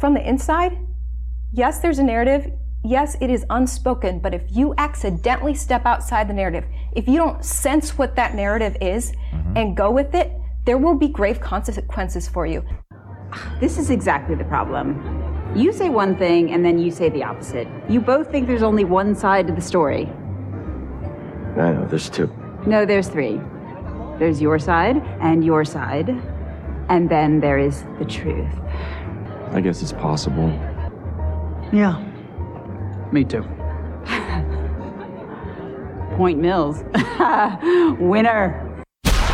from the inside, yes, there's a narrative. Yes, it is unspoken, but if you accidentally step outside the narrative, if you don't sense what that narrative is mm-hmm. and go with it, there will be grave consequences for you. This is exactly the problem. You say one thing and then you say the opposite. You both think there's only one side to the story. I know, there's two. No, there's three. There's your side and your side, and then there is the truth. I guess it's possible. Yeah. Me too. Point Mills. Winner. Five,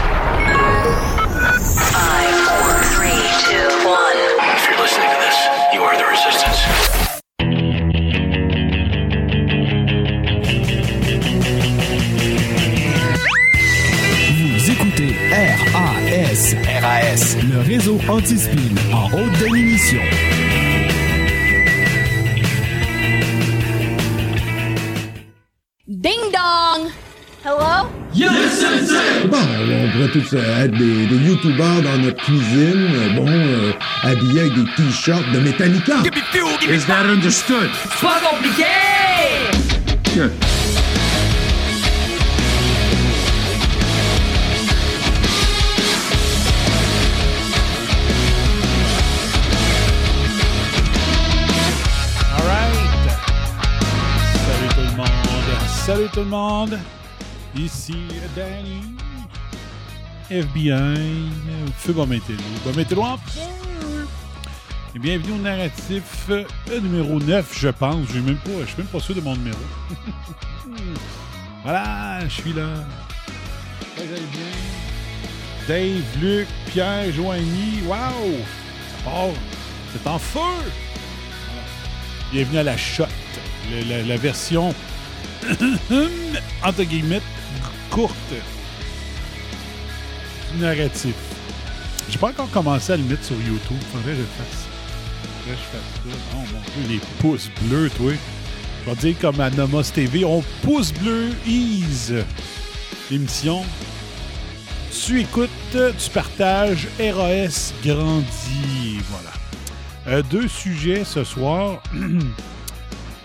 four, three, two, one. If you're listening to this, you are the resistance. RAS. Le réseau anti-spin en haute définition. Ding dong! Hello? Bon, on pourrait tous euh, être des, des youtubeurs dans notre cuisine, euh, bon, euh, habillés avec des t-shirts de Metallica. Is that understood? C'est pas compliqué! Salut tout le monde. Ici Danny. FBI. Feu. Bon mettez-le en feu. Et bienvenue au narratif euh, numéro 9, je pense. Je même pas, je suis même pas sûr de mon numéro. voilà, je suis là. Vous allez bien? Dave, Luc, Pierre, Joigny. Wow! Ça part. C'est en feu! Bienvenue à la shot, le- la, la version entre guillemets courte narratif. J'ai pas encore commencé à le mettre sur YouTube. Faudrait que je le fasse. Faudrait que je fasse ça. Oh mon les pouces bleus, toi. Je vais dire comme à Nomos TV, on pouce bleu ease l'émission. Tu écoutes, tu partages, RAS grandit. Voilà. Euh, deux sujets ce soir,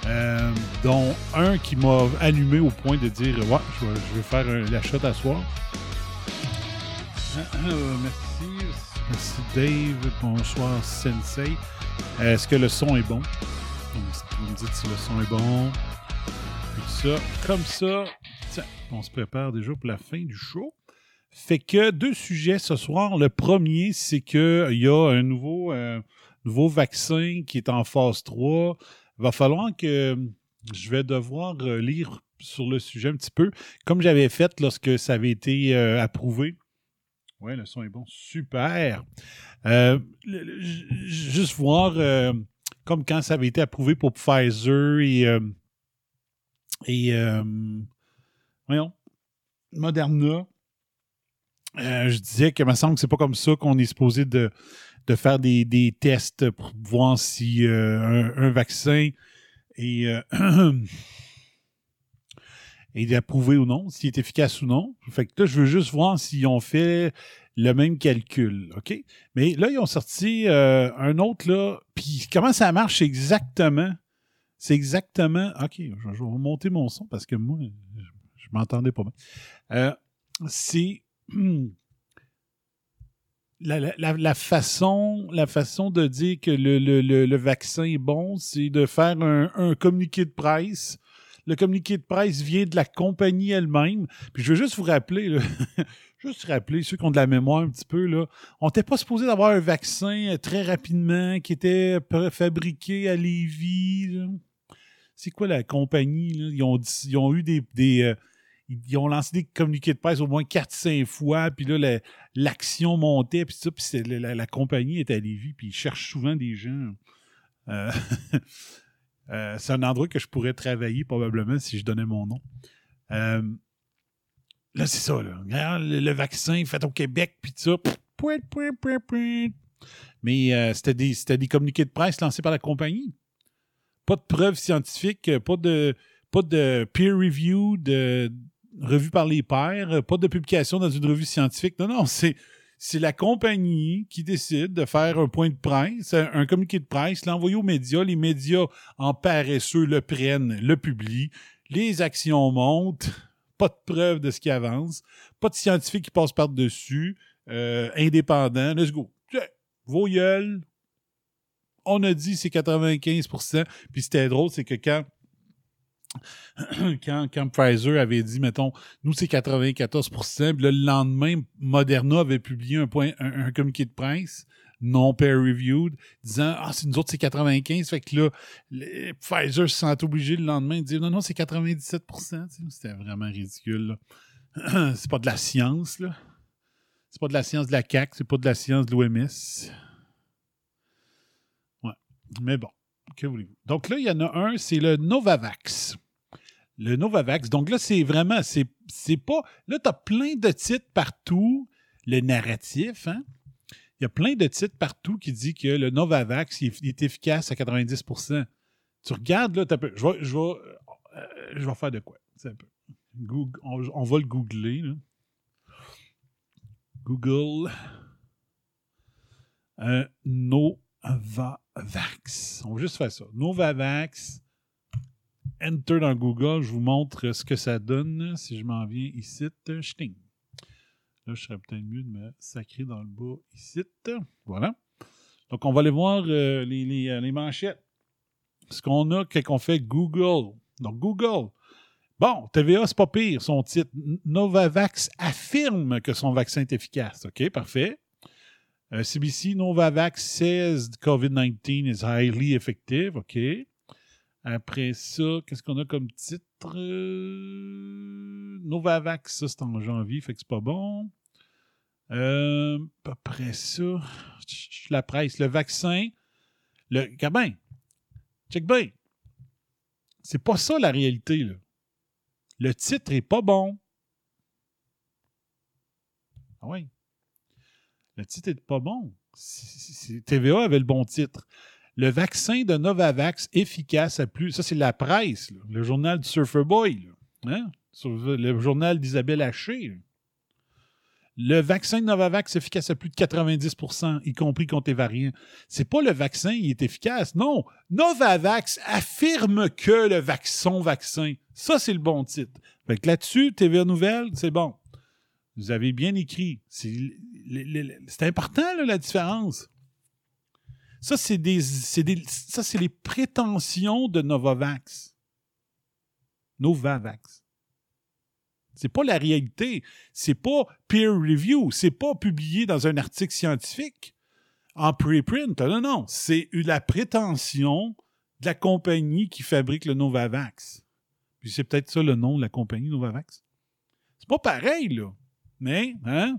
euh, dont un qui m'a allumé au point de dire Ouais, je vais, faire un, la shot à soir. Euh, merci. Merci Dave. Bonsoir Sensei. Euh, Est-ce que le son est bon? Vous me dites si le son est bon. Ça, comme ça. Tiens, on se prépare déjà pour la fin du show. Fait que deux sujets ce soir. Le premier, c'est qu'il y a un nouveau, euh, nouveau vaccin qui est en phase 3. Il va falloir que je vais devoir euh, lire sur le sujet un petit peu, comme j'avais fait lorsque ça avait été euh, approuvé. Ouais, le son est bon. Super. Euh, juste voir, euh, comme quand ça avait été approuvé pour Pfizer et, euh, et euh, voyons, Moderna. Euh, je disais que me semble que c'est pas comme ça qu'on est supposé de, de faire des, des tests pour voir si euh, un, vaccin est, euh, est approuvé ou non, s'il est efficace ou non. Fait que là, je veux juste voir s'ils ont fait le même calcul, OK? Mais là, ils ont sorti euh, un autre, là, puis comment ça marche exactement? C'est exactement... OK, je, vais vous monter mon son parce que moi, je, je m'entendais pas bien. Euh, c'est la- la- la façon, la façon de dire que le, le- le- vaccin est bon, c'est de faire un, un communiqué de presse. Le communiqué de presse vient de la compagnie elle-même. Puis je veux juste vous rappeler, là, juste rappeler ceux qui ont de la mémoire un petit peu, là, on n'était pas supposé d'avoir un vaccin euh, très rapidement qui était fabriqué à Lévis. C'est quoi la compagnie? là? Ils, ont, ils ont eu des. des, euh, ils ont lancé des communiqués de presse au moins 4-5 fois, puis là, la- l'action montait, puis ça, puis la, compagnie est à Lévis, puis ils cherchent souvent des gens. Euh, euh, c'est un endroit que je pourrais travailler probablement si je donnais mon nom. Euh, là, c'est ça, là. Le, le vaccin fait au Québec, puis ça. Mais c'était des, des communiqués de presse lancés par la compagnie. Pas de preuves scientifiques, pas de, pas de peer review, de revue par les pairs, euh, pas de publication dans une revue scientifique. Non, non, c'est, la compagnie qui décide de faire un point de presse, un, un communiqué de presse, l'envoyer aux médias. Les médias, en paresseux, le prennent, le publient. Les actions montent. Pas de preuve de ce qui avance. Pas de scientifique qui passe par-dessus. Euh, indépendant. Let's go. Vos gueules. On a dit c'est 95% Puis c'était drôle, c'est que quand quand, Pfizer avait dit, mettons, nous c'est 94 puis là, le lendemain, Moderna avait publié un, point, un, un communiqué de presse non peer-reviewed, disant Ah, c'est nous autres, c'est 95. Fait que là, Pfizer se sent obligé le lendemain de dire Non, non, c'est 97 Tu sais, C'était vraiment ridicule. c'est pas de la science, là. C'est pas de la science de la CAQ, c'est pas de la science de l'OMS. Ouais. Mais bon, que voulez-vous? Donc là, il y en a un, c'est le Novavax. Le Novavax. Donc là, c'est vraiment, c'est, pas. Là, tu as plein de titres partout. Le narratif, hein? Il y a plein de titres partout qui dit que le Novavax est, efficace à 90% Tu regardes, là, t'as peu. Je vais, je, vais, euh, je vais faire de quoi? Google- on, va le googler. Google. Euh, Novavax. On va juste faire ça. Novavax. Enter dans Google. Je vous montre ce que ça donne si je m'en viens ici. Là, je serais peut-être mieux de me sacrer dans le bas ici. Voilà. Donc, on va aller voir euh, les, les, euh, les manchettes. Ce qu'on a quand on fait? Google. Donc, Google. Bon, TVA, c'est pas pire, son titre. Novavax affirme que son vaccin est efficace. OK, parfait. Euh, CBC, Novavax says COVID-19 is highly effective. OK. Après ça, qu'est-ce qu'on a comme titre? Euh, Novavax, ça, c'est en janvier, fait que c'est pas bon. Euh, après ça, la presse, le vaccin, le. Gabin, check bien. C'est pas ça la réalité, là. Le titre est pas bon. Ah oui. Le titre est pas bon. TVA avait le bon titre. Le vaccin de Novavax efficace à plus. Ça, c'est la presse, le journal du Surfer Boy. Hein? Le journal d'Isabelle Haché. Le vaccin de Novavax efficace à plus de 90% y compris contre les variants. C'est pas le vaccin qui est efficace. Non. Novavax affirme que le vac- son vaccin. Ça, c'est le bon titre. Fait que là-dessus, TVA Nouvelle, c'est bon. Vous avez bien écrit. C'est important, la différence. Ça, c'est des, ça, c'est les prétentions de Novavax. Novavax. C'est pas la réalité. C'est pas peer review. C'est pas publié dans un article scientifique en preprint. Non, non. C'est la prétention de la compagnie qui fabrique le Novavax. Puis c'est peut-être ça le nom de la compagnie Novavax. C'est pas pareil, là. Mais, hein,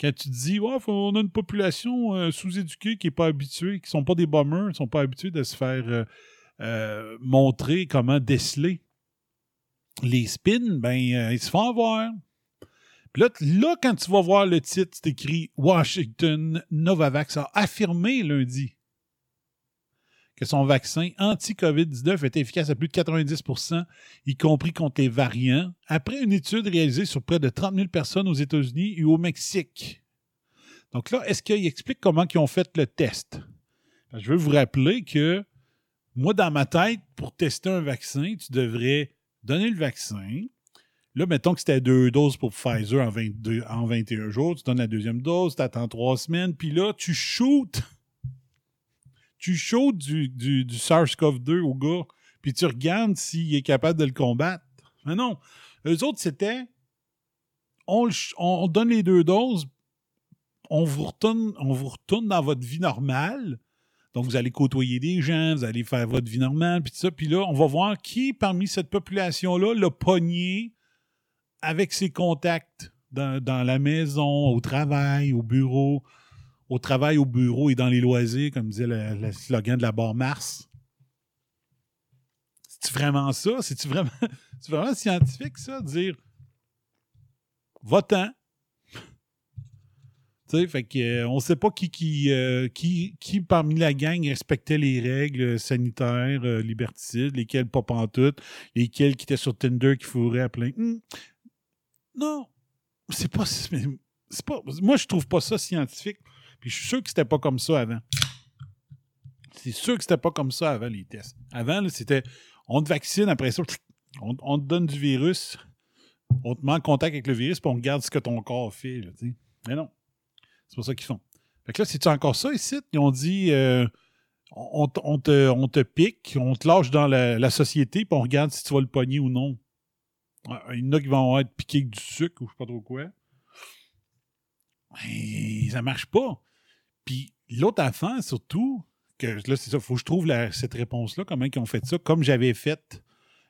quand tu dis, ouais, faut- on a une population euh, sous-éduquée qui n'est pas habituée, qui sont pas des bombers, qui sont pas habitués de se faire euh, euh, montrer comment déceler les spins, ben, ils se font avoir. Puis là, là, quand tu vas voir le titre, c'est écrit Washington Novavax a affirmé lundi que son vaccin anti-COVID-19 est efficace à plus de 90% y compris contre les variants, après une étude réalisée sur près de 30 000 personnes aux États-Unis et au Mexique. Donc là, est-ce qu'il explique comment ils ont fait le test? Ben, Je veux vous rappeler que moi, dans ma tête, pour tester un vaccin, tu devrais donner le vaccin. Là, mettons que c'était deux doses pour Pfizer en, 22, en 21 jours. Tu donnes la deuxième dose, tu attends trois semaines, puis là, tu shootes. Tu shootes du, du, du SARS-CoV-2 au gars, puis tu regardes s'il est capable de le combattre. Mais non. Eux autres, c'était on, on donne les deux doses, on vous retourne, on vous retourne dans votre vie normale. Donc, vous allez côtoyer des gens, vous allez faire votre vie normale, puis ça. Puis là, on va voir qui, parmi cette population-là, l'a pogné avec ses contacts dans la maison, au travail, au bureau, au travail, au bureau et dans les loisirs, comme disait le, slogan de la barre Mars. C'est-tu vraiment ça? C'est-tu vraiment, vraiment scientifique, ça? Dire votant. Tu sais, fait que, euh, on sait pas qui, qui, euh, qui, qui parmi la gang respectait les règles sanitaires, euh, liberticides, lesquels pas pantoute, lesquels qui étaient sur Tinder qui fourraient à plein. Hmm. Non, c'est pas, c'est pas, moi, je trouve pas ça scientifique. Puis je suis sûr que c'était pas comme ça avant. C'est sûr que c'était pas comme ça avant les tests. Avant, c'était on te vaccine, après ça, on, on te donne du virus, on te met en contact avec le virus, puis on regarde ce que ton corps fait. Mais non. C'est pas ça qu'ils font. Fait que là, c'est encore ça ici? Ils ont dit euh, on, on te, on te pique, on te lâche dans la, société, puis on regarde si tu vas le pogner ou non. Il y en a qui vont être piqués avec du sucre ou je sais pas trop quoi. Mais ça marche pas. Puis l'autre affaire, surtout, que là, c'est ça, faut que je trouve cette réponse-là, comment ils ont fait ça, comme j'avais fait,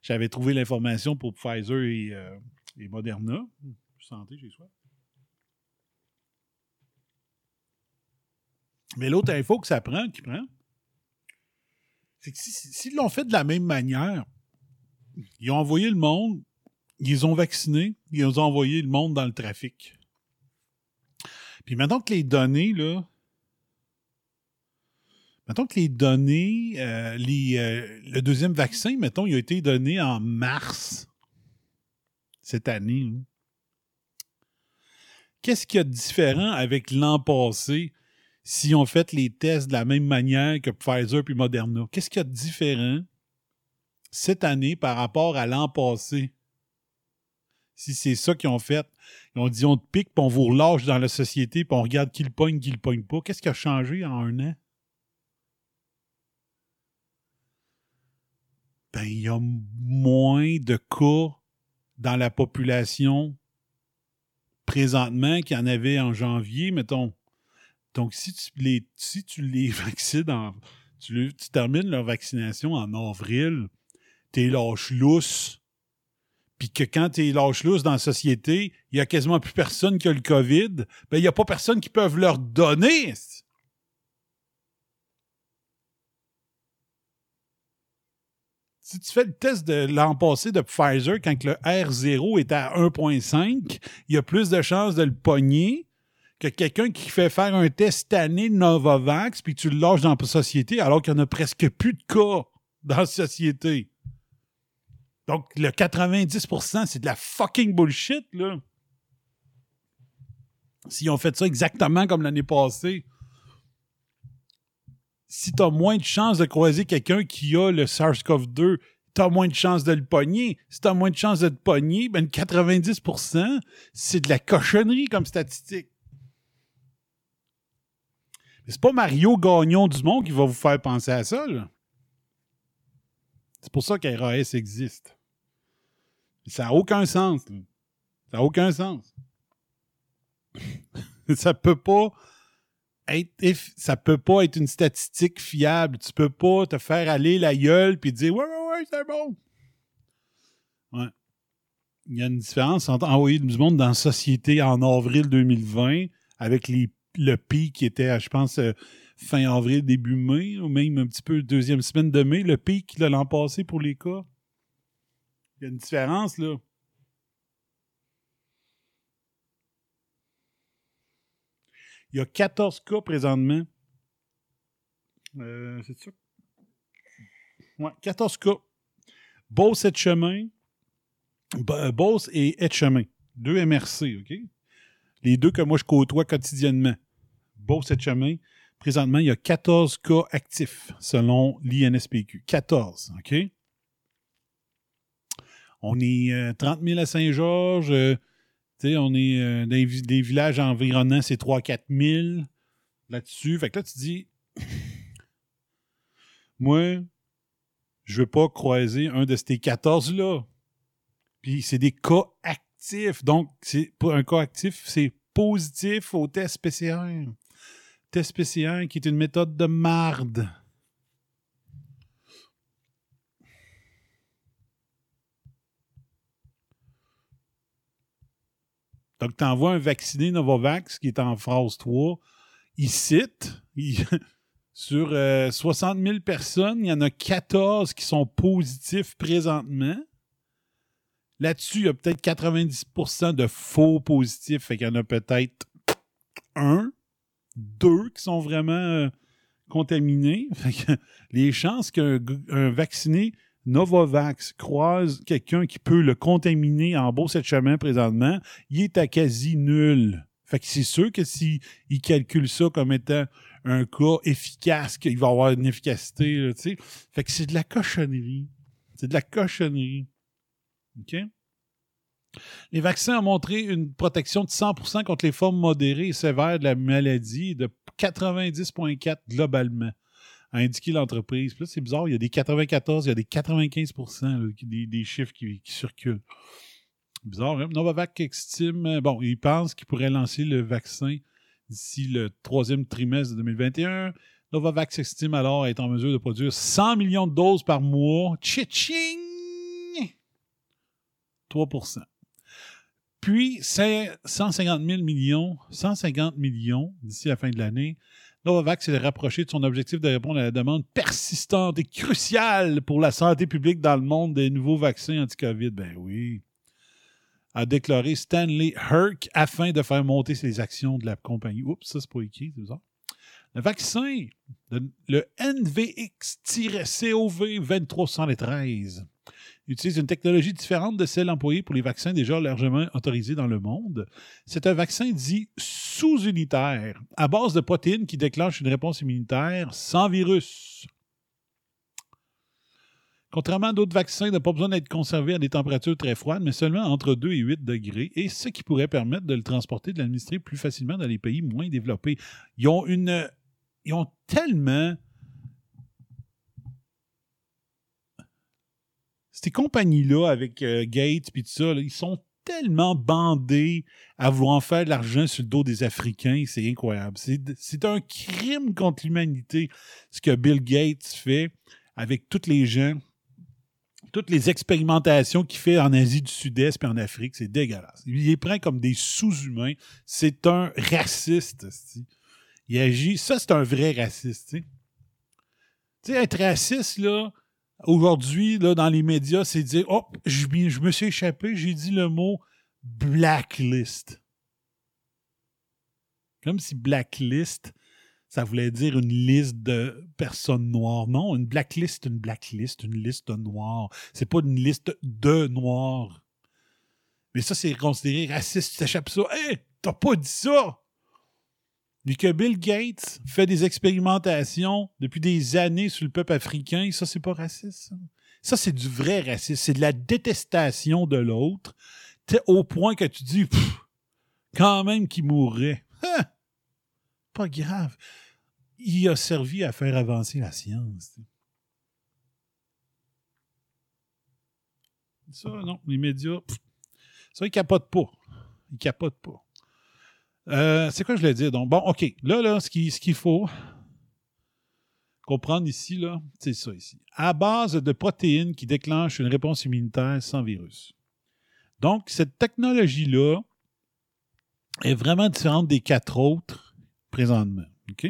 j'avais trouvé l'information pour Pfizer et, euh, Moderna. Santé, j'ai soif. Mais l'autre info que ça prend, qui prend, c'est que si- si- s'ils l'ont fait de la même manière, ils ont envoyé le monde, ils ont vacciné, ils ont envoyé le monde dans le trafic. Puis maintenant que les données, là, mettons que les données, euh, euh, le deuxième vaccin, mettons, il a été donné en mars cette année. Qu'est-ce qu'il y a de différent avec l'an passé si on fait les tests de la même manière que Pfizer puis Moderna? Qu'est-ce qu'il y a de différent cette année par rapport à l'an passé? Si c'est ça qu'ils ont fait, ils ont dit on te pique, puis on vous relâche dans la société, puis on regarde qui le pogne, qui le pogne pas. Qu'est-ce qui a changé en un an? Ben, il y a moins de cas dans la population présentement qu'il y en avait en janvier, mettons. Donc, si tu les, si tu vaccines en. Tu, termines leur vaccination en avril, t'es lâche lousse. Puis que quand t'es lâche lousse dans la société, il y a quasiment plus personne qui a le COVID, ben il n'y a pas personne qui peut leur donner. Si tu fais le test de l'an passé de Pfizer, quand le R0 est à 1.5, il y a plus de chances de le pogner que quelqu'un qui fait faire un test année Novavax, puis tu le lâches dans la société alors qu'il n'y en a presque plus de cas dans la société. Donc, le 90%, c'est de la fucking bullshit, là. S'ils ont fait ça exactement comme l'année passée, si tu as moins de chances de croiser quelqu'un qui a le SARS-CoV-2, tu as moins de chances de le pogner. Si tu as moins de chances de le pogner, ben 90%, c'est de la cochonnerie comme statistique. Mais c'est pas Mario Gagnon du monde qui va vous faire penser à ça. C'est pour ça qu'RAS existe. Ça n'a aucun sens. Ça n'a aucun sens. ça peut pas être ça peut pas être une statistique fiable. Tu peux pas te faire aller la gueule puis dire ouais ouais ouais c'est bon. Il y a une différence entre envoyer du monde dans la société en avril 2020 avec le pic qui était, je pense, euh, fin avril, début mai, ou même un petit peu deuxième semaine de mai, le pic de l'an passé pour les cas. Il y a une différence, là. Il y a 14 cas présentement. Euh, c'est ça? Ouais, 14 cas. Beauce et chemin. Beauce et Etchemin. Deux MRC, OK? Les deux que moi je côtoie quotidiennement. Beauce et chemin. Présentement, il y a 14 cas actifs selon l'INSPQ. 14, OK? On est euh, 30 000 à Saint-Georges. euh, on est euh, des villages environnants, c'est 3-4 000 là-dessus. Fait que là, tu dis, moi, je veux pas croiser un de ces 14-là. Puis c'est des cas actifs. Donc, un cas actif, c'est positif au test PCR. Test PCR qui est une méthode de marde. Donc, tu envoies un vacciné Novavax qui est en phase 3. Il cite, sur euh, 60 000 personnes, il y en a 14 qui sont positifs présentement. Là-dessus, il y a peut-être 90% de faux positifs. Fait qu'il y en a peut-être un, deux qui sont vraiment euh, contaminés. Les chances qu'un vacciné Novavax croise quelqu'un qui peut le contaminer en beau cette chemin présentement, il est à quasi nul. Fait que c'est sûr que s'ils ils calculent ça comme étant un cas efficace, qu'il va avoir une efficacité. Fait que c'est de la cochonnerie. C'est de la cochonnerie. OK? Les vaccins ont montré une protection de 100% contre les formes modérées et sévères de la maladie de 90,4% globalement, a indiqué l'entreprise. Puis là, c'est bizarre, il y a des 94, il y a des 95 là, des, chiffres qui, circulent. Bizarre, hein? Novavax estime, euh, bon, il pense qu'il pourrait lancer le vaccin d'ici le troisième trimestre de 2021. Novavax estime alors être en mesure de produire 100 millions de doses par mois. Tching! 3% Puis, c'est 150 000 millions, 150 millions d'ici la fin de l'année. Novavax s'est rapproché de son objectif de répondre à la demande persistante et cruciale pour la santé publique dans le monde des nouveaux vaccins anti-COVID. Ben oui. A déclaré Stanley Herc afin de faire monter les actions de la compagnie. Oups, ça, c'est pas écrit, c'est bizarre. Le vaccin, le, le NVX-CoV 2313 utilise une technologie différente de celle employée pour les vaccins déjà largement autorisés dans le monde. C'est un vaccin dit sous-unitaire, à base de protéines qui déclenchent une réponse immunitaire sans virus. Contrairement à d'autres vaccins, il n'a pas besoin d'être conservé à des températures très froides, mais seulement entre 2 et 8 degrés, et ce qui pourrait permettre de le transporter, de l'administrer plus facilement dans les pays moins développés. Ils ont une. Ils ont tellement ces compagnies-là, avec euh, Gates et tout ça, ils sont tellement bandés à vouloir faire de l'argent sur le dos des Africains, c'est incroyable. C'est un crime contre l'humanité, ce que Bill Gates fait avec tous les gens, toutes les expérimentations qu'il fait en Asie du Sud-Est et en Afrique, c'est dégueulasse. Il les prend comme des sous-humains. C'est un raciste. Il agit. Ça, c'est un vrai raciste. Tu sais, être raciste, là, aujourd'hui, là, dans les médias, c'est dire Oh, je, me suis échappé, j'ai dit le mot blacklist. Comme si blacklist, ça voulait dire une liste de personnes noires. Non, une blacklist, une blacklist, une liste de noirs. C'est pas une liste de noirs. Mais ça, c'est considéré raciste. Tu t'échappes ça. Hé, t'as pas dit ça! Et que Bill Gates fait des expérimentations depuis des années sur le peuple africain, ça, c'est pas raciste. Ça, c'est du vrai racisme. C'est de la détestation de l'autre, au point que tu dis, quand même qu'il mourrait. Hein? Pas grave. Il a servi à faire avancer la science. Ça, non, les médias, ça, ils capotent pas. Ils capotent pas. Euh, c'est quoi je voulais dire? Donc, bon, OK. Là, là, ce qu'il faut comprendre ici, là, c'est ça ici. À base de protéines qui déclenchent une réponse immunitaire sans virus. Donc, cette technologie-là est vraiment différente des quatre autres présentement. OK?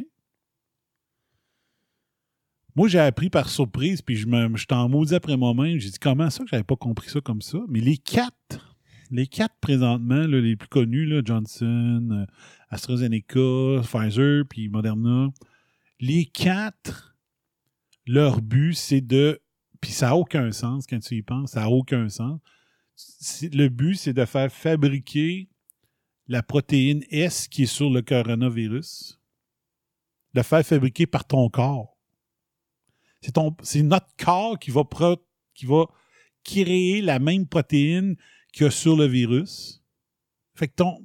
Moi, j'ai appris par surprise, puis je me, t'en maudis après moi-même. J'ai dit, comment ça que j'avais pas compris ça comme ça? Mais les quatre, les quatre présentement, les plus connus, Johnson, euh, AstraZeneca, Pfizer, puis Moderna, les quatre, leur but, c'est de. Puis ça n'a aucun sens quand tu y penses, ça n'a aucun sens. Le but, c'est de faire fabriquer la protéine S qui est sur le coronavirus, de faire fabriquer par ton corps. C'est notre corps qui va, pro- qui va créer la même protéine a sur le virus. Fait que ton,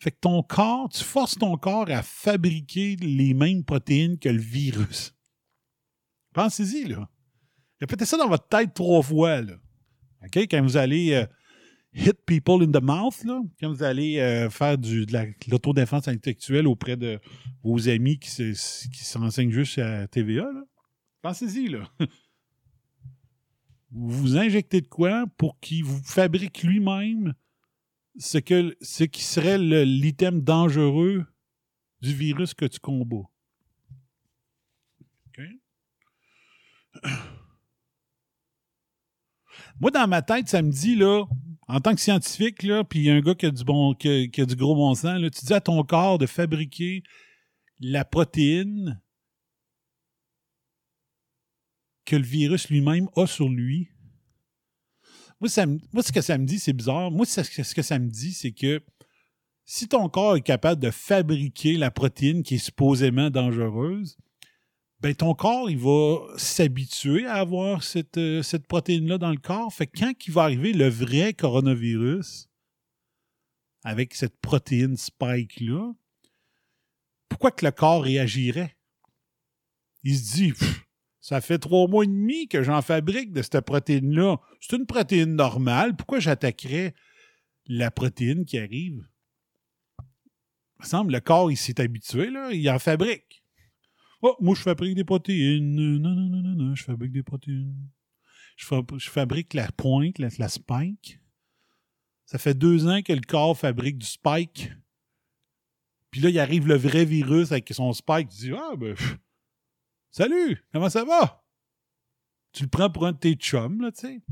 fait que ton corps, tu forces ton corps à fabriquer les mêmes protéines que le virus. Pensez-y, là. Répétez ça dans votre tête trois fois, là. OK? Quand vous allez euh, hit people in the mouth, là, quand vous allez euh, faire du, de la- de l'autodéfense intellectuelle auprès de vos amis qui s'enseignent juste à TVA, là. Pensez-y, là. Vous vous injectez de quoi pour qu'il vous fabrique lui-même ce, qui serait l'item dangereux du virus que tu combats? Moi, dans ma tête, ça me dit, là, en tant que scientifique, là, puis il y a un gars qui a du, bon, qui a, du gros bon sens, tu dis à ton corps de fabriquer la protéine que le virus lui-même a sur lui. Moi, ce que ça me dit, c'est bizarre. Moi, ce que, ce que ça me dit, c'est que Si ton corps est capable de fabriquer la protéine qui est supposément dangereuse, ben ton corps, il va s'habituer à avoir cette, euh, cette protéine-là dans le corps. Fait que quand il va arriver le vrai coronavirus, avec cette protéine spike-là, pourquoi que le corps réagirait? Il se dit, Pff, ça fait trois mois et demi que j'en fabrique de cette protéine-là. C'est une protéine normale. Pourquoi j'attaquerais la protéine qui arrive? Il me semble le corps, il s'est habitué, là, il en fabrique. Oh, moi, je fabrique des protéines. Non, non, non, non, non, je fabrique des protéines. Je, fab- je fabrique la pointe, la, spike. Ça fait deux ans que le corps fabrique du spike. Puis là, il arrive le vrai virus avec son spike. Tu dis, ah, ben, salut, comment ça va? Tu le prends pour un de tes chums, là, tu sais.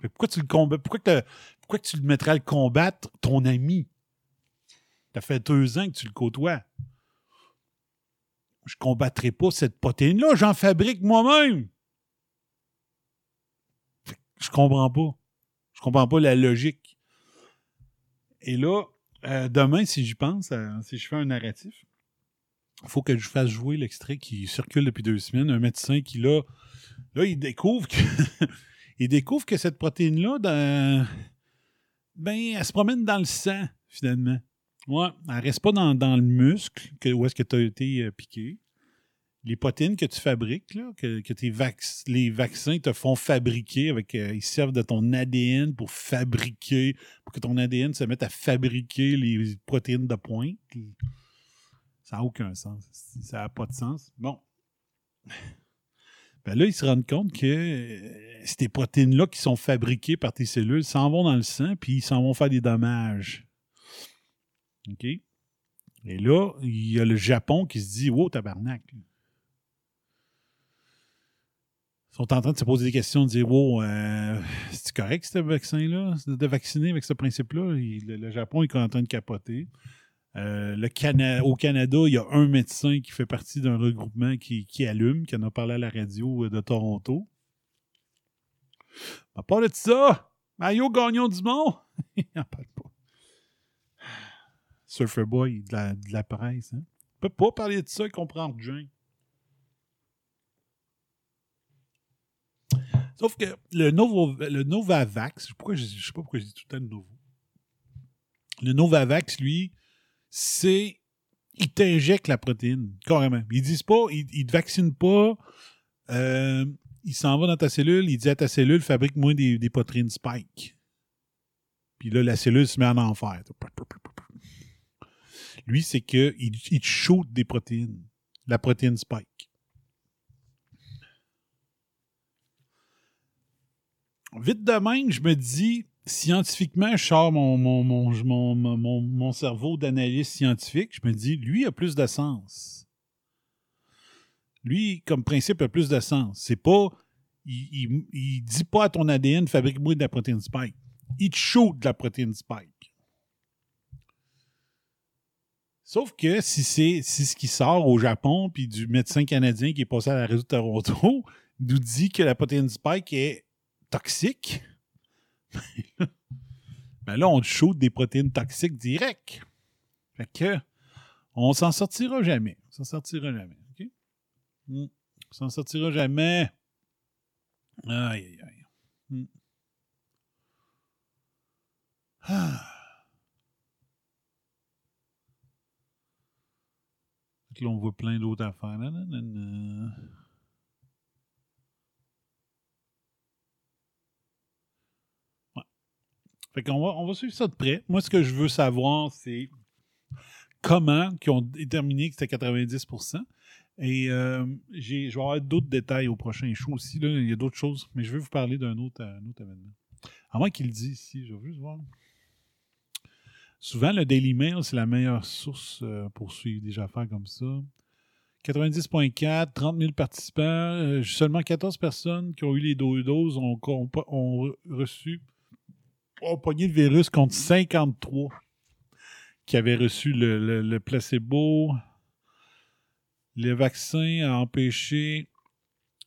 Pourquoi tu le combats? Pourquoi, tu le mettrais à le combattre, ton ami? Ça fait deux ans que tu le côtoies. Je combattrai pas cette protéine-là, j'en fabrique moi-même. Je comprends pas. Je comprends pas la logique. Et là, euh, demain, si j'y pense, euh, si je fais un narratif, faut que je fasse jouer l'extrait qui circule depuis deux semaines. Un médecin qui, là, là il découvre que, il découvre que cette protéine-là, ben, elle se promène dans le sang, finalement. Ouais, elle reste pas dans, dans le muscle où est-ce que tu as été euh, piqué. Les protéines que tu fabriques, là, que, que tes les vaccins te font fabriquer, avec, euh, ils servent de ton ADN pour fabriquer, pour que ton ADN se mette à fabriquer les protéines de pointe. Ça n'a aucun sens. Ça n'a pas de sens. Bon. Ben là, ils se rendent compte que euh, ces protéines-là qui sont fabriquées par tes cellules s'en vont dans le sang, puis ils s'en vont faire des dommages. OK? Et là, il y a le Japon qui se dit Wow, tabarnak. Ils sont en train de se poser des questions, de dire Wow, euh, c'est correct ce vaccin-là, de vacciner avec ce principe-là? Le Japon est en train de capoter. Euh, au Canada, il y a un médecin qui fait partie d'un regroupement qui, qui allume, qui en a parlé à la radio de Toronto. À part de ça, Mario Gagnon du Mont, il n'en parle pas. Surfer Boy de la, presse. Hein? Il peut pas parler de ça et comprendre rien. Sauf que le, Novo, le Novavax, pourquoi je, je sais pas pourquoi je dis tout le temps le Novo. Le Novavax, lui, c'est. Il t'injecte la protéine, carrément. Ils disent pas, ils, ils te vaccinent pas. euh, il s'en va dans ta cellule, il dit à ta cellule, fabrique-moi des, des protéines spike. Puis là, la cellule se met en enfer. Lui, c'est qu'il il te shoot des protéines. La protéine spike. Vite de même, je me dis, scientifiquement, je sors mon, mon, mon, mon, mon- cerveau d'analyste scientifique, je me dis, lui a plus de sens. Lui, comme principe, a plus de sens. C'est pas. Il, il, dit pas à ton ADN, fabrique-moi de la protéine spike. Il te shoot de la protéine spike. Sauf que si c'est si ce qui sort au Japon, puis du médecin canadien qui est passé à la radio de Toronto, nous dit que la protéine spike est toxique, ben là, on shoot des protéines toxiques direct. Fait que, on s'en sortira jamais. On s'en sortira jamais. OK? Mm. On s'en sortira jamais. Aïe, aïe, aïe. Mm. Ah. Là, on voit plein d'autres affaires. Fait qu'on va, on va suivre ça de près. Moi, ce que je veux savoir, c'est comment ils ont déterminé que c'était 90%. Et euh, j'ai- je vais avoir d'autres détails au prochain show aussi. Là. Il y a d'autres choses, mais je vais vous parler d'un autre, un autre événement. À moins qu'il le dise ici, je vais juste voir. Souvent, le Daily Mail, c'est la meilleure source euh, pour suivre des affaires comme ça. 90.4, 30 000 participants, euh, seulement 14 personnes qui ont eu les deux doses ont, ont reçu, ont pogné le virus contre 53 qui avaient reçu le, placebo. Le vaccin a empêché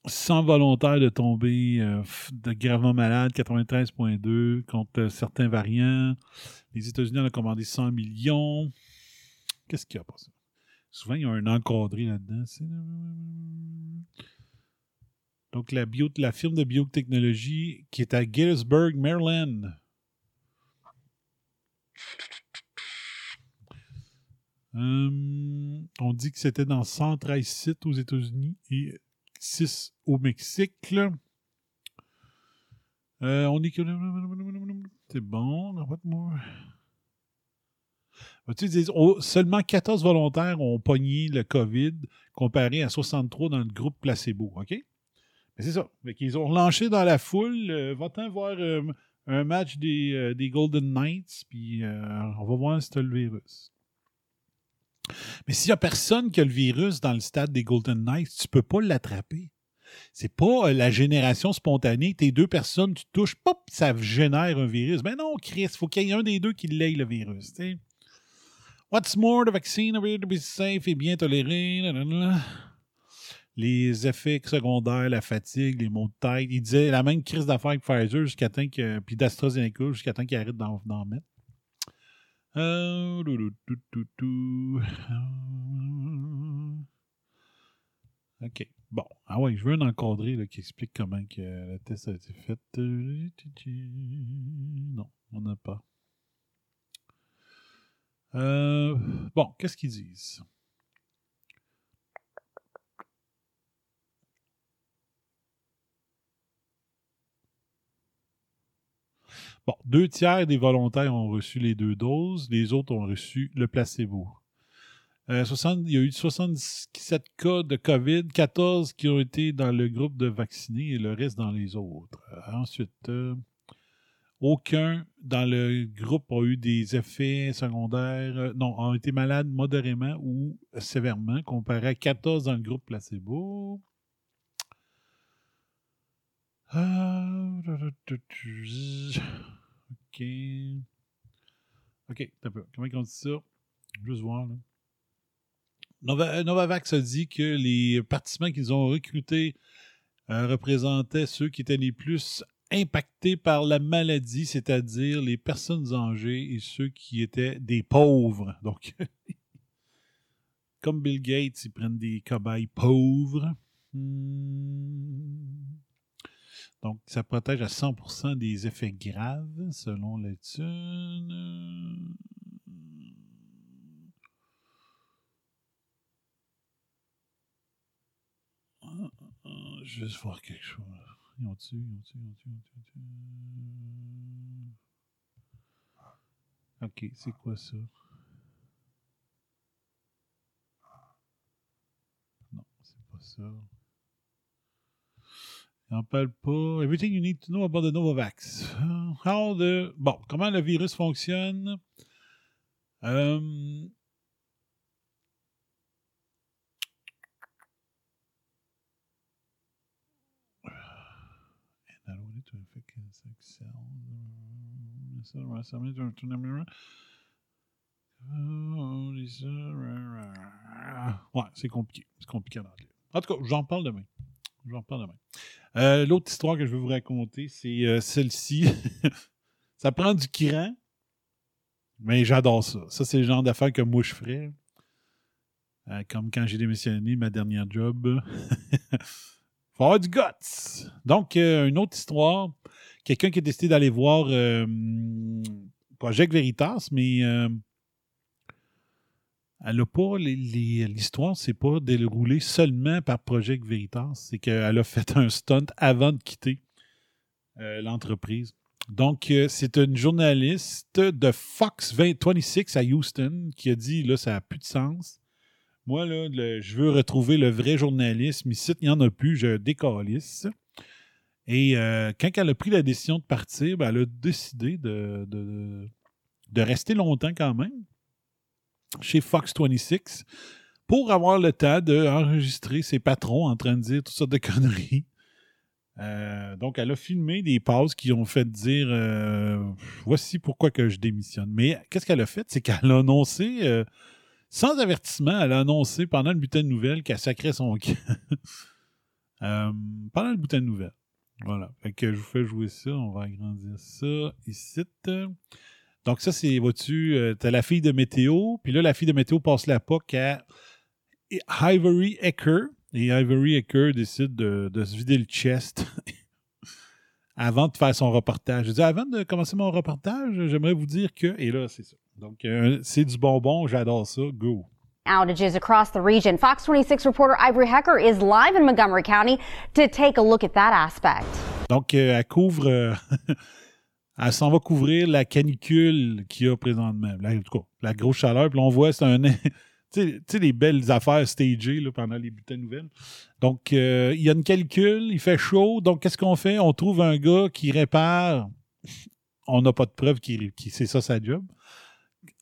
100 volontaires de tomber euh, de gravement malades, 93,2 contre certains variants. Les États-Unis en ont commandé 100 millions. Qu'est-ce qu'il a pas ça? Souvent, il y a un encadré là-dedans. Donc, la firme de biotechnologie qui est à Gettysburg, Maryland. Hum, on dit que c'était dans 113 sites aux États-Unis et 6 au Mexique. là. Euh, on dit que. C'est bon, ils disent, oh, seulement 14 volontaires ont pogné le COVID comparé à 63 dans le groupe placebo. OK? Mais c'est ça. Qu'ils ont relancé dans la foule. Euh, Va-t'en voir euh, un match des, euh, des Golden Knights, puis euh, on va voir si tu le virus. Mais s'il n'y a personne qui a le virus dans le stade des Golden Knights, tu peux pas l'attraper. C'est pas euh, la génération spontanée. Tes deux personnes, tu touches, pop, ça génère un virus. Mais non, Chris, faut qu'il y ait un des deux qui l'ait, le virus. What's more, the vaccine appears to be safe et bien toléré. Les effets secondaires, la fatigue, les maux de tête. Il disait la même crise d'affaires que Pfizer jusqu'à temps que. Puis d'AstraZeneca jusqu'à temps qu'il arrête d'en mettre. Euh. Euh, OK. Bon. Ah ouais, je veux un encadré là, qui explique comment que le test a été fait. Euh, Non, on n'a pas. Bon, qu'est-ce qu'ils disent? Bon, deux tiers des volontaires ont reçu les deux doses, les autres ont reçu le placebo. Euh, 60 il y a eu 77 cas de COVID, 14 qui ont été dans le groupe de vaccinés et le reste dans les autres. Euh, ensuite, euh, aucun dans le groupe a eu des effets secondaires, non, ont été malades modérément ou sévèrement, comparé à 14 dans le groupe placebo. Euh, OK. OK, t'as peu. Comment on dit ça? Juste voir, là. Nova- Novavax a dit que les participants qu'ils ont recrutés euh, représentaient ceux qui étaient les plus impactés par la maladie, c'est-à-dire les personnes âgées et ceux qui étaient des pauvres. Donc, comme Bill Gates, ils prennent des cobayes pauvres. Hmm. Donc, ça protège à 100% des effets graves, selon l'étude. Ah, ah, ah, juste voir quelque chose. Ils ils ont-tu, ils ont-tu, ils ont-tu, ils ont-tu? Ok, c'est quoi ça? Non, c'est pas ça. Il n'en parle pas. Everything you need to know about the Novavax. How the... Bon, comment le virus fonctionne? Euh, Ouais, c'est compliqué. C'est compliqué en anglais. En tout cas, j'en parle demain. J'en parle demain. Euh, L'autre histoire que je vais vous raconter, c'est euh, celle-ci. ça prend du cran, mais j'adore ça. Ça, c'est le genre d'affaires que moi je ferais. Euh, comme quand j'ai démissionné ma dernière job. Faut avoir du guts. Donc, une autre histoire. Quelqu'un qui a décidé d'aller voir Project Veritas, mais elle a pas l'histoire, c'est pas déroulé seulement par Project Veritas, c'est qu'elle a fait un stunt avant de quitter euh, l'entreprise. Donc, euh, c'est une journaliste de Fox 20 26 à Houston qui a dit là, ça n'a plus de sens. Moi, là, je veux retrouver le vrai journalisme. Ici, il n'y en a plus, je décalisse. Et euh, quand elle a pris la décision de partir, ben, elle a décidé de rester longtemps quand même chez Fox 26 pour avoir le temps d'enregistrer ses patrons en train de dire toutes sortes de conneries. Euh, donc, elle a filmé des pauses qui ont fait dire euh, voici pourquoi que je démissionne. Mais qu'est-ce qu'elle a fait? C'est qu'elle a annoncé, euh, sans avertissement, elle a annoncé pendant le bulletin de nouvelles qu'elle sacrait son camp. pendant le bouton de nouvelles. Voilà. Fait que je vous fais jouer ça. On va agrandir ça ici. Donc, ça, c'est, vois-tu, euh, t'as la fille de Météo, puis là, la fille de Météo passe la POC à Ivory Ecker. Et Ivory Ecker décide de, de se vider le chest avant de faire son reportage. Je dis, avant de commencer mon reportage, j'aimerais vous dire que. Et là, c'est ça. Donc, euh, c'est du bonbon, j'adore ça. Go. Outages across the region. Fox 26 reporter Ivory Hecker is live in Montgomery County to take a look at that aspect. Donc, euh, elle couvre. euh, elle s'en va couvrir la canicule qu'il y a présentement. En tout cas, la grosse chaleur. Puis là, on voit, c'est un. Tu sais- les belles affaires stagées là, pendant les bulletins nouvelles. Donc, euh, il y a une canicule, il fait chaud. Donc, qu'est-ce qu'on fait? On trouve un gars qui répare. On n'a pas de preuve qu'il qu'il- c'est ça sa job.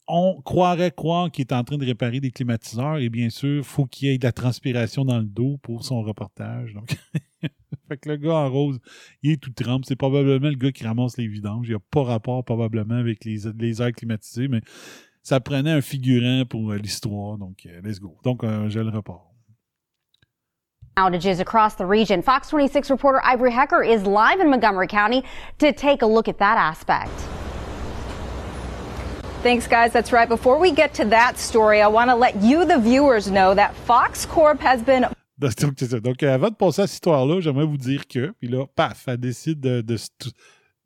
On croirait croire qu'il est en train de réparer des climatiseurs et bien sûr, il faut qu'il ait de la transpiration dans le dos pour son reportage. Donc, fait que le gars en rose, il est tout trempe. C'est probablement le gars qui ramasse les vidanges. Il n'y a pas rapport probablement avec les, les airs climatisés, mais ça prenait un figurant pour euh, l'histoire. Donc, euh, let's go. Donc, euh, je le repars. Outages across the region. Fox 26 reporter Ivory Hecker is live in Montgomery County to take a look at that aspect. Thanks, guys. That's right. Before we get to that story, I want to let you, the viewers, know that Fox Corp has been Donc, c'est ça. Donc, euh, avant de passer à cette histoire-là, j'aimerais vous dire que, puis là, paf, elle décide de, de, se-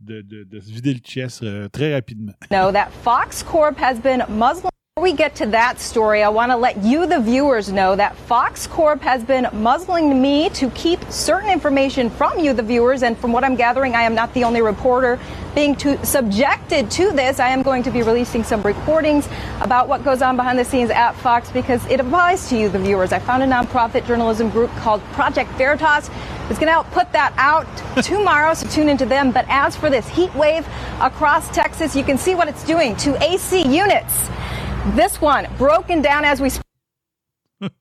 de, de- de se vider le chest euh, très rapidement. know that Fox Corp has been Muslim. Before we get to that story, I want to let you, the viewers, know that Fox Corp has been muzzling me to keep certain information from you, the viewers. And from what I'm gathering, I am not the only reporter being subjected to this. I am going to be releasing some recordings about what goes on behind the scenes at Fox because it applies to you, the viewers. I found a nonprofit journalism group called Project Veritas. It's going to help put that out tomorrow, so tune into them. But as for this heat wave across Texas, you can see what it's doing to AC units. This one broken down as we speak.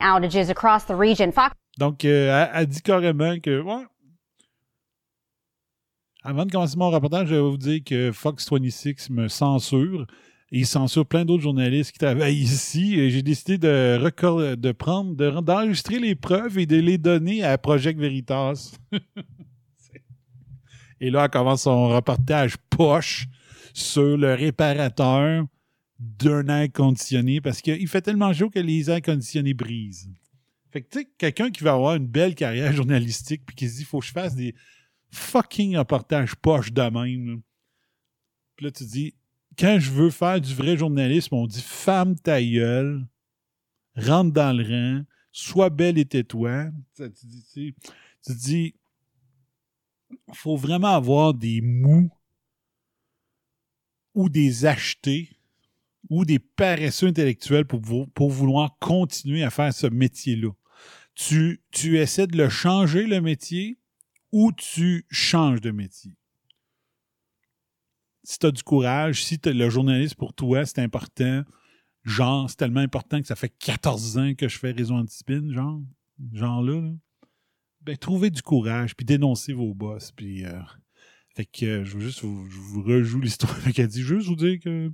Outages across the region. Fox Donc, euh, elle, elle dit carrément que, ouais. Avant de commencer mon reportage, je vais vous dire que Fox 26 me censure. Et il censure plein d'autres journalistes qui travaillent ici. Et j'ai décidé de, recor- de prendre, de- d'enregistrer les preuves et de les donner à Project Veritas. et là, elle commence son reportage poche sur le réparateur d'un air conditionné parce qu'il fait tellement chaud que les airs conditionnés brisent. Fait que, tu sais, quelqu'un qui va avoir une belle carrière journalistique puis qui se dit, faut que je fasse des fucking reportages poches de même. Puis là, tu dis, quand je veux faire du vrai journalisme, on dit, femme ta gueule, rentre dans le rang, sois belle et tais-toi. Tu dis, tu tu dis, faut vraiment avoir des mous ou des achetés ou des paresseux intellectuels pour, pour vouloir continuer à faire ce métier-là. Tu, tu essaies de le changer, le métier, ou tu changes de métier? Si tu as du courage, si t'as- le journaliste pour toi, c'est important, genre, c'est tellement important que ça fait 14 ans que je fais Réseau Antispin, genre, genre là, là, ben, trouvez du courage, puis dénoncez vos boss, puis... euh, fait que euh, je veux juste vous, je rejoue l'histoire. Fait qu'elle dit juste vous dire que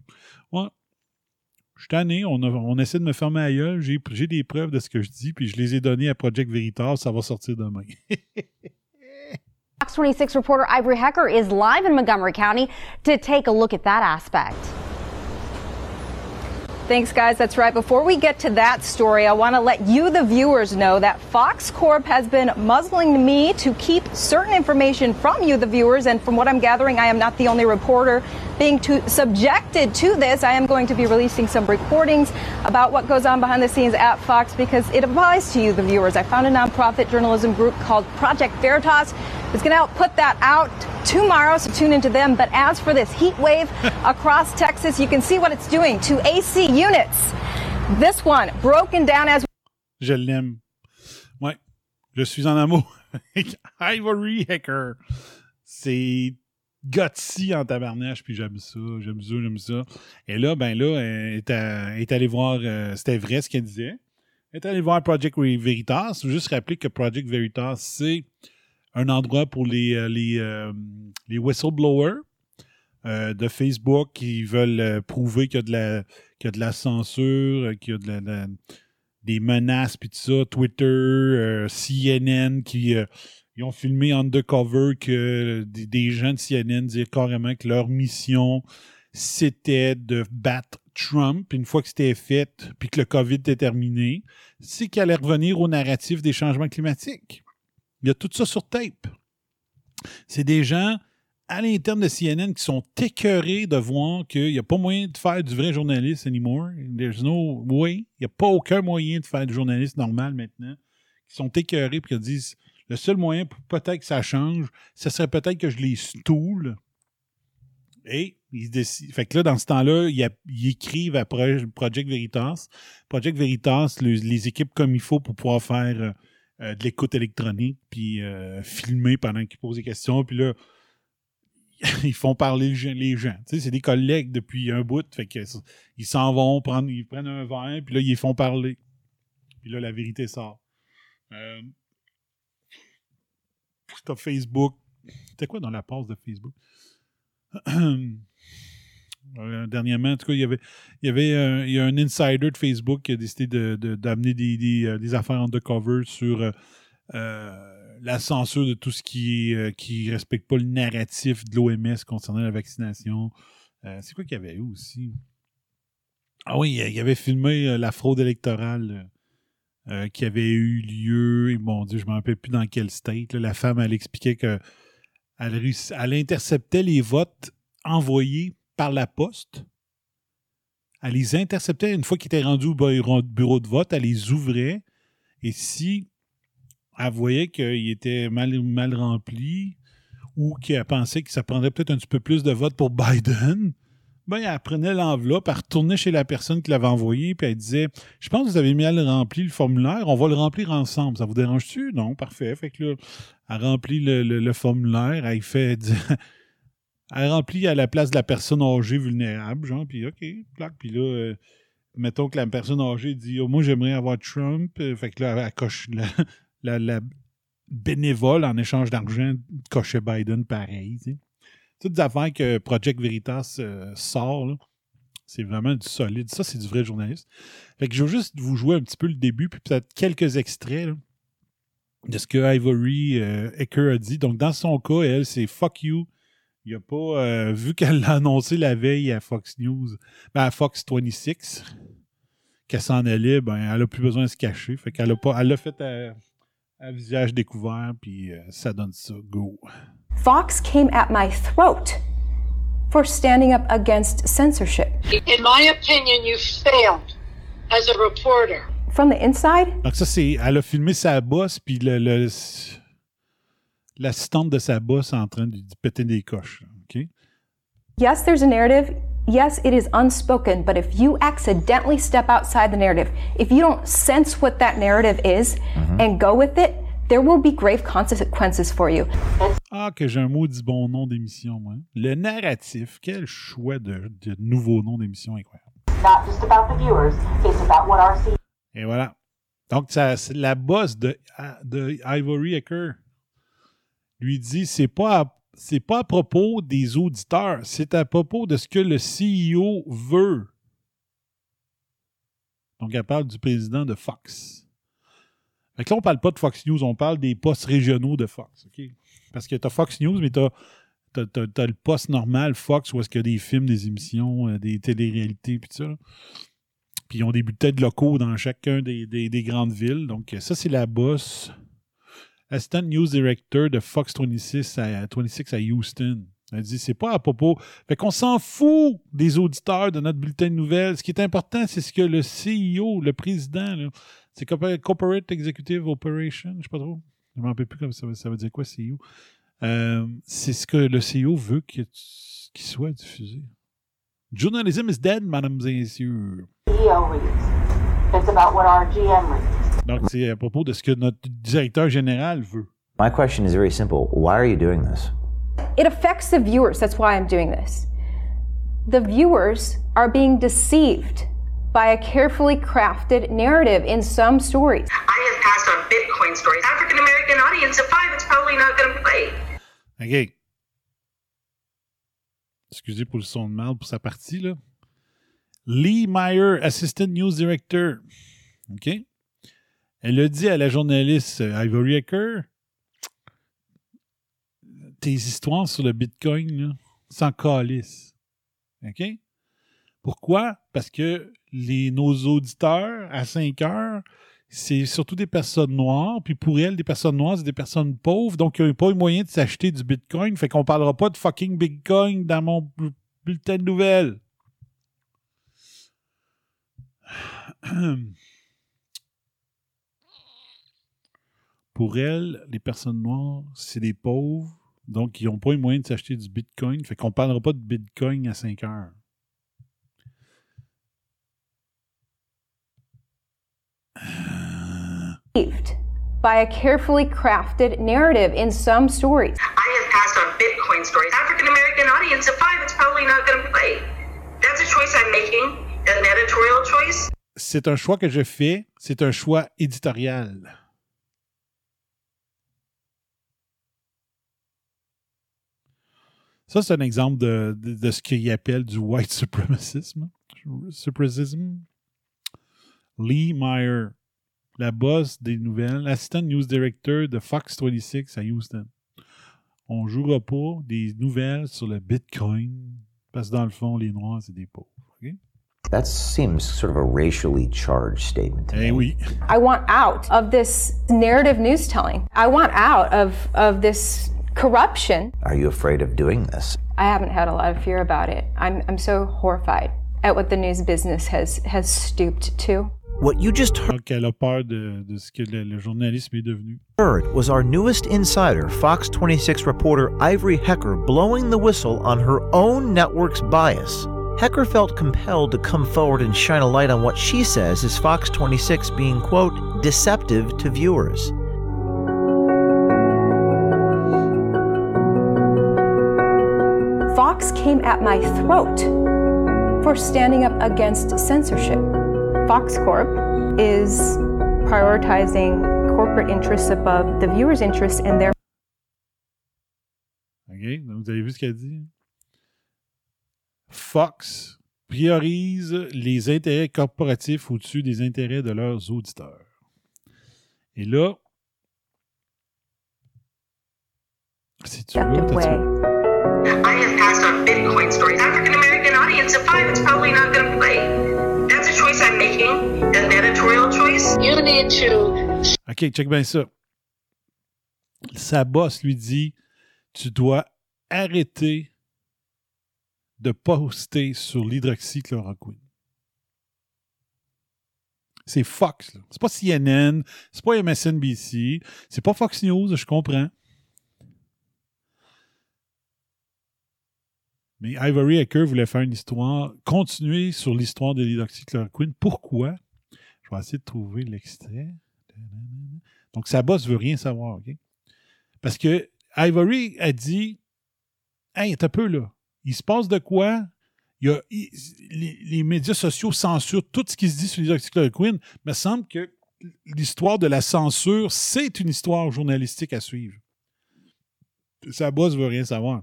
je suis tanné, on, a- on essaie de me fermer à gueule, j'ai, des preuves de ce que je dis, puis je les ai données à Project Veritas, ça va sortir demain. Fox 26 reporter Ivory Hecker is live in Montgomery County to take a look at that aspect. Thanks, guys. That's right. Before we get to that story, I want to let you, the viewers, know that Fox Corp has been muzzling me to keep certain information from you, the viewers. And from what I'm gathering, I am not the only reporter being to, subjected to this. I am going to be releasing some recordings about what goes on behind the scenes at Fox because it applies to you, the viewers. I found a nonprofit journalism group called Project Veritas. It's going to help put that out tomorrow, so tune into them. But as for this heat wave across Texas, you can see what it's doing to AC units. This one broken down as Je l'aime. Ouais, je suis en amour Ivory Hacker. C'est gutsy en tabarnache, puis j'aime ça, j'aime ça, j'aime ça. Et là, ben là, elle est, est allée voir, euh, c'était vrai ce qu'elle disait. Elle est allée voir Project Veritas. Faut juste rappeler que Project Veritas, c'est un endroit pour les, euh, les, euh, les whistleblowers de Facebook qui veulent prouver qu'il y a de la, qu'il y a de la censure, qu'il y a des menaces, puis tout ça. Twitter, CNN, qui ils ont filmé undercover que des, gens de CNN disaient carrément que leur mission, c'était de battre Trump. Une fois que c'était fait, puis que le COVID était terminé, c'est qu'il allait revenir au narratif des changements climatiques. Il y a tout ça sur tape. C'est des gens à l'interne de CNN qui sont écœurés de voir qu'il n'y a pas moyen de faire du vrai journaliste anymore. There's no way. Il n'y a pas aucun moyen de faire du journaliste normal maintenant. Ils sont écœurés et qui disent le seul moyen pour peut-être que ça change, ce serait peut-être que je les stoule. Et ils décident. Fait que là, dans ce temps-là, ils, écrivent Pro- Project Veritas. Project Veritas le- les équipes comme il faut pour pouvoir faire euh, euh, de l'écoute électronique, puis euh, filmer pendant qu'ils posent des questions. Puis là, ils font parler les gens. Tu sais, c'est des collègues depuis un bout. Fait que ils s'en vont, ils prennent un verre, puis là, ils font parler. Puis là, la vérité sort. T'as Facebook. C'était quoi dans la passe de Facebook? Euh, dernièrement, en tout cas, il y avait, il y avait un, il y a un insider de Facebook qui a décidé de- de- d'amener des, euh, des affaires undercover sur euh, euh, la censure de tout ce qui ne respecte pas le narratif de l'OMS concernant la vaccination. Euh, C'est quoi qu'il y avait eu aussi? Ah oui, il y avait filmé euh, la fraude électorale euh, qui avait eu lieu. Et mon Dieu, je ne me rappelle plus dans quel state. la femme, elle expliquait que elle, interceptait les votes envoyés par la poste. Elle les interceptait une fois qu'ils étaient rendus au bureau bureau de vote, elle les ouvrait. Et si elle voyait qu'il était mal, mal rempli ou qu'elle pensait que ça prendrait peut-être un petit peu plus de votes pour Biden, ben, elle prenait l'enveloppe, elle retournait chez la personne qui l'avait envoyé, puis elle disait Je pense que vous avez mal rempli le formulaire, on va le remplir ensemble. Ça vous dérange-tu? Non, parfait. Fait que là, elle remplit le, le- formulaire, elle fait Elle remplit à la place de la personne âgée vulnérable, genre, puis OK, plaque, puis là, euh, mettons que la personne âgée dit Oh, Moi, j'aimerais avoir Trump. Fait que là, elle coche la, bénévole en échange d'argent, cochait Biden pareil. Toutes des affaires que Project Veritas euh, sort. C'est vraiment du solide. Ça, c'est du vrai journaliste. Fait que je veux juste vous jouer un petit peu le début, puis peut-être quelques extraits de ce que Ivory euh, Ecker a dit. Donc, dans son cas, elle, c'est fuck you. Il a pas, euh, vu qu'elle l'a annoncé la veille à Fox News, ben, à Fox 26, qu'elle s'en allait, ben, elle a plus besoin de se cacher. Fait qu'elle a pas, elle l'a fait à, à visage découvert, puis euh, ça donne ça. Go. Fox came at my throat for standing up against censorship. In my opinion, you failed as a reporter. From the inside, Donc ça, c'est. Elle a filmé sa bosse, puis le, le- l'assistante de sa bosse en train de, de péter des coches. OK? yes, there's a narrative. Yes, it is unspoken, but if you accidentally step outside the narrative, if you don't sense what that narrative is mm-hmm. and go with it, there will be grave consequences for you. Ah, que j'ai un maudit bon nom d'émission, moi. Le narratif. Quel choix de, de nouveau nom d'émission incroyable. not just about the viewers, it's about what our C- Et voilà. Donc, ça, c'est la bosse de, de Ivory Ecker lui dit c'est pas c'est pas à propos des auditeurs, c'est à propos de ce que le CEO veut. Donc, elle parle du président de Fox. Fait là, on parle pas de Fox News, on parle des postes régionaux de Fox. Parce que tu as Fox News, mais tu as, le poste normal Fox où est-ce qu'il y a des films, des émissions, euh, des téléréalités, puis tout ça. Puis ils ont des bulletins locaux dans chacun des grandes villes. Donc, ça, c'est la bosse. Assistant News Director de Fox 26 à, 26 à Houston. Elle dit c'est pas à propos. Fait qu'on s'en fout des auditeurs de notre bulletin de nouvelles. Ce qui est important, c'est ce que le CEO, le président, c'est Corpor- Corporate Executive Operation, je sais pas trop. Je ne me rappelle plus comme ça, veut- ça veut dire quoi, CEO. Euh, c'est ce que le CEO veut qu'il soit diffusé. Journalism is dead, mesdames et messieurs. CEO reads. It's about what our GM reads. Donc, c'est à propos de ce que notre directeur général veut. My question is very simple. Why are you doing this? It affects the viewers. That's why I'm doing this. The viewers are being deceived by a carefully crafted narrative in some stories. I have passed on Bitcoin stories. African American audience of five, it's probably not going to play. OK. Excusez pour le son de mal pour sa partie, là. Lee Meyer, Assistant News Director. OK? Elle a dit à la journaliste euh, Ivory Hacker tes histoires sur le Bitcoin, sans calice. OK? Pourquoi? Parce que les, nos auditeurs, à 5 heures, c'est surtout des personnes noires. Puis pour elles, des personnes noires, c'est des personnes pauvres. Donc, ils n'ont pas eu moyen de s'acheter du Bitcoin. Fait qu'on parlera pas de fucking Bitcoin dans mon bu- bulletin de nouvelles. Pour elles, les personnes noires, c'est des pauvres. Donc, ils n'ont pas eu moyen de s'acheter du Bitcoin. Fait qu'on parlera pas de Bitcoin à 5 heures. Deceived by a carefully crafted narrative in some stories. I have passed on Bitcoin stories. African American audience of five, it's probably not going to play. That's a choice I'm making, an editorial choice. C'est un choix que je fais. C'est un choix éditorial. Ça, c'est un exemple de, de, de ce qu'il appelle du white supremacisme. Supremacism. Lee Meyer, la boss des nouvelles, assistant news director de Fox 26 à Houston. On jouera pas des nouvelles sur le Bitcoin parce que dans le fond, les Noirs, c'est des pauvres. That seems sort of a racially charged statement to Eh me. oui. I want out of this narrative news telling. I want out of, of this corruption. Are you afraid of doing this? I haven't had a lot of fear about it. I'm, I'm so horrified at what the news business has, has stooped to. What you just Donc, elle a peur de, de ce que le, le journalisme est devenu. heard was our newest insider, Fox 26 reporter Ivory Hecker, blowing the whistle on her own network's bias. Hecker felt compelled to come forward and shine a light on what she says is Fox 26 being, quote, deceptive to viewers. Fox came at my throat for standing up against censorship. Fox Corp is prioritizing corporate interests above the viewer's interests and their OK? Donc, vous avez vu ce qu'elle dit? Fox priorise les intérêts corporatifs au-dessus des intérêts de leurs auditeurs. Et là, si tu veux. I have passed on Bitcoin stories. African American audience of five, it's probably not going to play. That's a choice I'm making, an editorial choice. You need to OK, check bien ça. Sa boss lui dit Tu dois arrêter de poster sur l'hydroxychloroquine. C'est Fox. là. C'est pas CNN, c'est pas MSNBC, c'est pas Fox News, je comprends. Mais Ivory Hacker voulait faire une histoire, continuer sur l'histoire de l'hydroxychloroquine. Pourquoi? Je vais essayer de trouver l'extrait. Donc, sa boss veut rien savoir, OK? Parce que Ivory a dit Hey, t'as peu là. Il se passe de quoi? Il y a, les médias sociaux censurent tout ce qui se dit sur l'hydroxychloroquine. Il me semble que l'histoire de la censure, c'est une histoire journalistique à suivre. Sa boss veut rien savoir.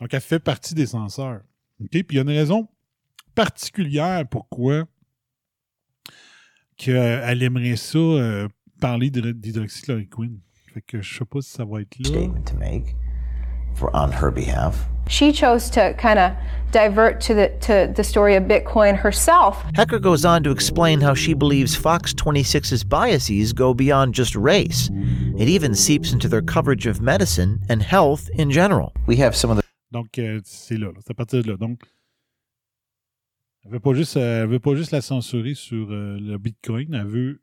Donc, elle fait partie des censeurs. OK? Puis il y a une raison particulière pourquoi qu'elle aimerait ça euh, parler d'hydro- d'hydroxychloroquine. Fait que je sais pas si ça va être là. Statement to make for on her behalf. She chose to kind of divert to the to the story of Bitcoin herself. Hecker goes on to explain how she believes Fox 26's biases go beyond just race. It even seeps into their coverage of medicine and health in general. We have some of the Donc, euh, c'est là, là. c'est à partir de là. Donc, elle veut pas juste, euh, elle veut pas juste la censurer sur euh, le Bitcoin, elle veut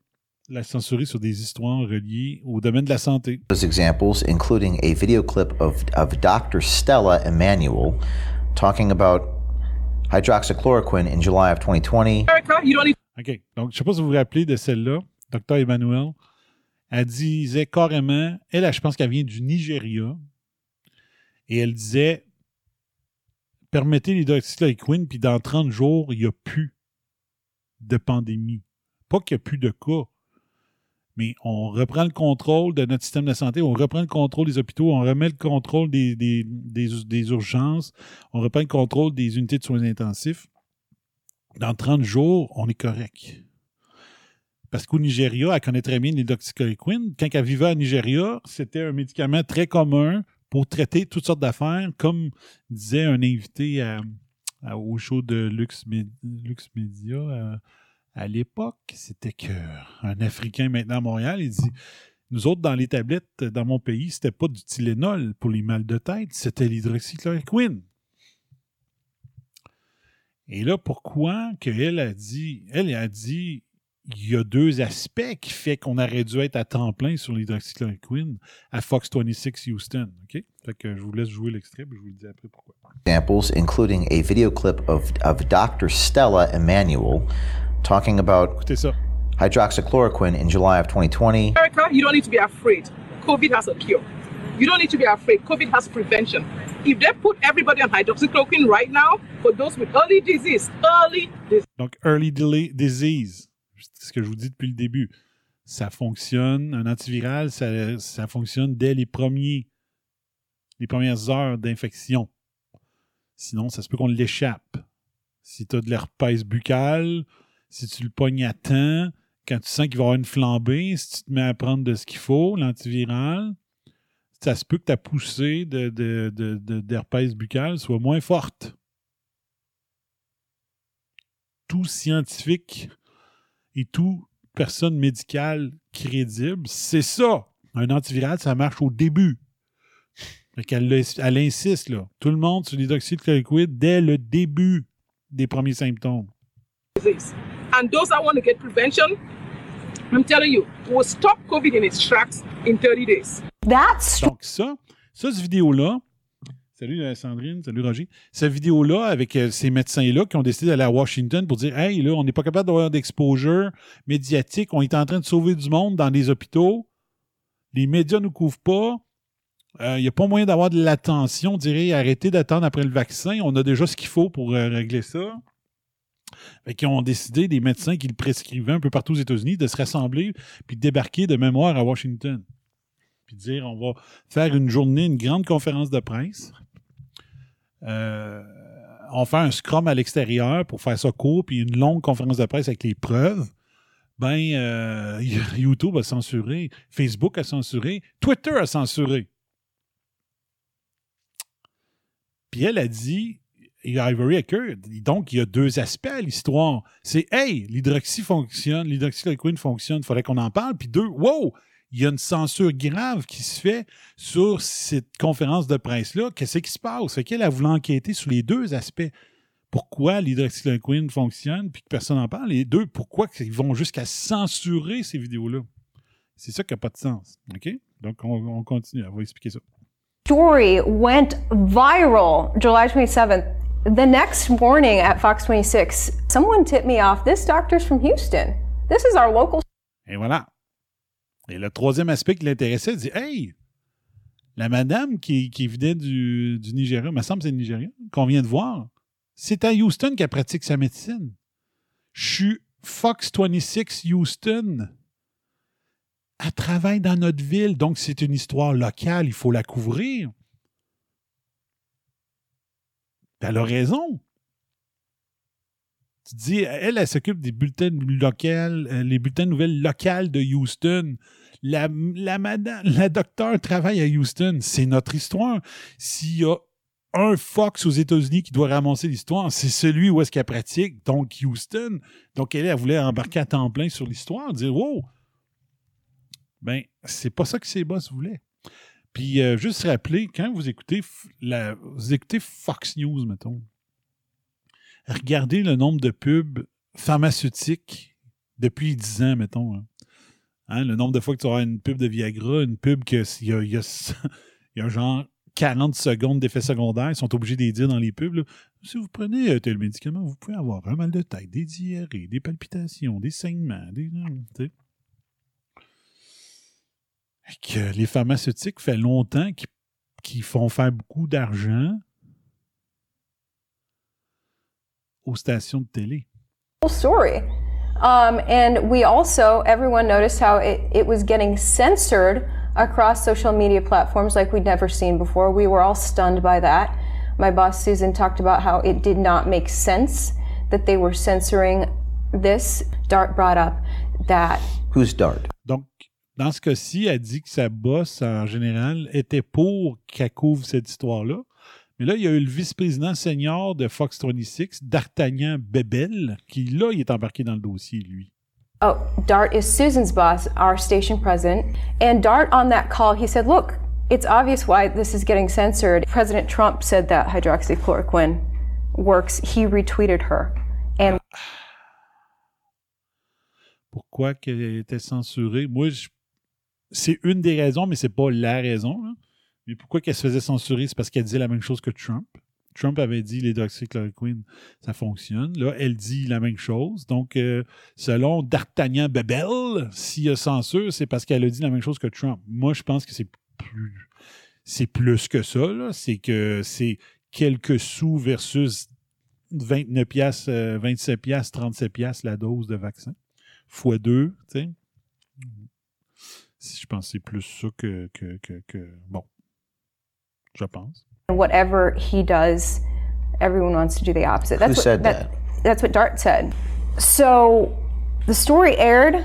la censurer sur des histoires reliées au domaine de la santé. those examples, including a video clip of, of Dr. Stella Emanuel talking about hydroxychloroquine in July of 2020. OK. Donc, je sais pas si vous vous rappelez de celle-là, Dr. Emmanuel. Elle disait carrément, elle, je pense qu'elle vient du Nigeria, et elle disait permettez l'hydroxychloroquine, puis dans 30 jours, il n'y a plus de pandémie. Pas qu'il n'y a plus de cas, mais on reprend le contrôle de notre système de santé, on reprend le contrôle des hôpitaux, on remet le contrôle des, urgences, on reprend le contrôle des unités de soins intensifs. Dans 30 jours, on est correct. Parce qu'au Nigeria, elle connaît très bien l'hydroxychloroquine. Quand elle vivait au Nigeria, c'était un médicament très commun pour traiter toutes sortes d'affaires, comme disait un invité au show de Lux, Media euh, à l'époque. C'était qu'un Africain maintenant à Montréal, il dit Nous autres, dans les tablettes, dans mon pays, c'était pas du Tylenol pour les mal de tête, c'était l'hydroxychloroquine. Et là, pourquoi qu'elle a dit, elle a dit, il y a deux aspects qui fait qu'on aurait dû être à temps plein sur l'hydroxychloroquine à Fox 26 Houston. OK? Fait que je vous laisse jouer l'extrait, puis je vous le dis après pourquoi. examples, including a video clip of, of Dr. Stella Emanuel talking about hydroxychloroquine in July of 2020. America, you don't need to be afraid. COVID has a cure. You don't need to be afraid. COVID has prevention. If they put everybody on hydroxychloroquine right now, for those with early disease, early disease. Donc, early disease, c'est ce que je vous dis depuis le début. Ça fonctionne, un antiviral, ça, ça fonctionne dès les premiers, les premières heures d'infection. Sinon, ça se peut qu'on l'échappe. Si tu as de l'herpès buccal, si tu le pognes à temps, quand tu sens qu'il va y avoir une flambée, si tu te mets à prendre de ce qu'il faut, l'antiviral, ça se peut que ta poussée de, de, de, de- d'herpès buccal soit moins forte. Tout scientifique et tout personne médicale crédible, c'est ça. Un antiviral, ça marche au début. Fait qu'elle le- elle insiste, là. Tout le monde sur l'hydroxychloroquine dès le début des premiers symptômes. And those that want to get prevention, I'm telling you, will stop COVID in its tracks in 30 days. That's Donc ça, ça, cette vidéo-là, salut euh, Sandrine, salut Roger, cette vidéo-là avec euh, ces médecins-là qui ont décidé d'aller à Washington pour dire, hey, là, on n'est pas capable d'avoir d'exposure médiatique, on est en train de sauver du monde dans des hôpitaux, les médias ne nous couvrent pas, il n'y a pas moyen d'avoir de l'attention, on dirait, arrêtez d'attendre après le vaccin, on a déjà ce qu'il faut pour euh, régler ça. Fait qu'ils ont décidé, des médecins qui le prescrivaient un peu partout aux États-Unis, de se rassembler puis de débarquer de mémoire à Washington. Puis de dire, on va faire une journée, une grande conférence de presse. Euh, on fait un scrum à l'extérieur pour faire ça court, puis une longue conférence de presse avec les preuves. Ben, euh, YouTube a censuré, Facebook a censuré, Twitter a censuré. Puis elle a dit, Ivory Hacker, donc il y a deux aspects à l'histoire. C'est, hey, l'hydroxy fonctionne, l'hydroxychloroquine fonctionne, il faudrait qu'on en parle. Puis deux, wow, il y a une censure grave qui se fait sur cette conférence de presse-là. Qu'est-ce qui se passe? Fait qu'elle a voulu enquêter sur les deux aspects. Pourquoi l'hydroxychloroquine fonctionne puis que personne n'en parle? Et deux, pourquoi ils vont jusqu'à censurer ces vidéos-là? C'est ça qui n'a pas de sens. OK? Donc, on, on continue. On va expliquer ça. story went viral July 27th. The next morning at Fox 26, someone tipped me off. This doctor's from Houston. This is our local. Et voilà. Et le troisième aspect qui l'intéressait, il dit Hey, la madame qui, qui venait du, du Nigeria, me semble que c'est le Nigeria, qu'on vient de voir, c'est à Houston qu'elle pratique sa médecine. Je suis Fox 26 Houston. Elle travaille dans notre ville, donc c'est une histoire locale, il faut la couvrir. Elle a raison. Tu dis, elle, elle s'occupe des bulletins locaux, euh, les bulletins nouvelles locales de Houston. La, madame, la docteure travaille à Houston. C'est notre histoire. S'il y a un Fox aux États-Unis qui doit ramasser l'histoire, c'est celui où est-ce qu'elle pratique, donc Houston. Donc elle, elle voulait embarquer à temps plein sur l'histoire, dire wow. Ben, c'est pas ça que ses boss voulaient. Puis euh, juste rappeler, quand vous écoutez, la, vous écoutez Fox News, mettons, regardez le nombre de pubs pharmaceutiques depuis 10 ans, mettons. hein. Hein, le nombre de fois que tu auras une pub de Viagra, une pub que il y y a- genre 40 secondes d'effets secondaires, ils sont obligés de dire dans les pubs. Si vous prenez euh, tel médicament, vous pouvez avoir un mal de tête, des diarrhées, des palpitations, des saignements, des. que les pharmaceutiques fait longtemps qu'ils font faire beaucoup d'argent aux stations de télé. story. Um, and we also, everyone noticed how it, it was getting censored across social media platforms like we'd never seen before. We were all stunned by that. My boss Susan talked about how it did not make sense that they were censoring this. Dart brought up that Who's Dart? Donc, dans ce cas-ci, elle dit que sa boss, en général, était pour qu'elle couvre cette histoire-là. Mais là, il y a eu le vice-président senior de Fox 26, D'Artagnan Bebel, qui, là, il est embarqué dans le dossier, lui. Oh, Dart is Susan's boss, our station president. And Dart, on that call, he said, Look, it's obvious why this is getting censored. President Trump said that hydroxychloroquine works. He retweeted her. And Pourquoi qu'elle était censurée? Moi, je- c'est une des raisons, mais c'est pas la raison. là. Mais pourquoi qu'elle se faisait censurer? C'est parce qu'elle disait la même chose que Trump. Trump avait dit l'hydroxychloroquine, ça fonctionne. Là, elle dit la même chose. Donc, euh, selon D'Artagnan Bebel, s'il y a censure, c'est parce qu'elle a dit la même chose que Trump. Moi, je pense que c'est plus, c'est plus que ça. C'est que c'est quelques sous versus 29 piastres, euh, 27 piastres, 37 piastres la dose de vaccin. Fois deux, tu sais. Je pense que c'est plus ça que, que, que, que- Bon. Je pense. whatever he does, everyone wants to do the opposite. That's Who what, said that? That's what Dart said. So the story aired.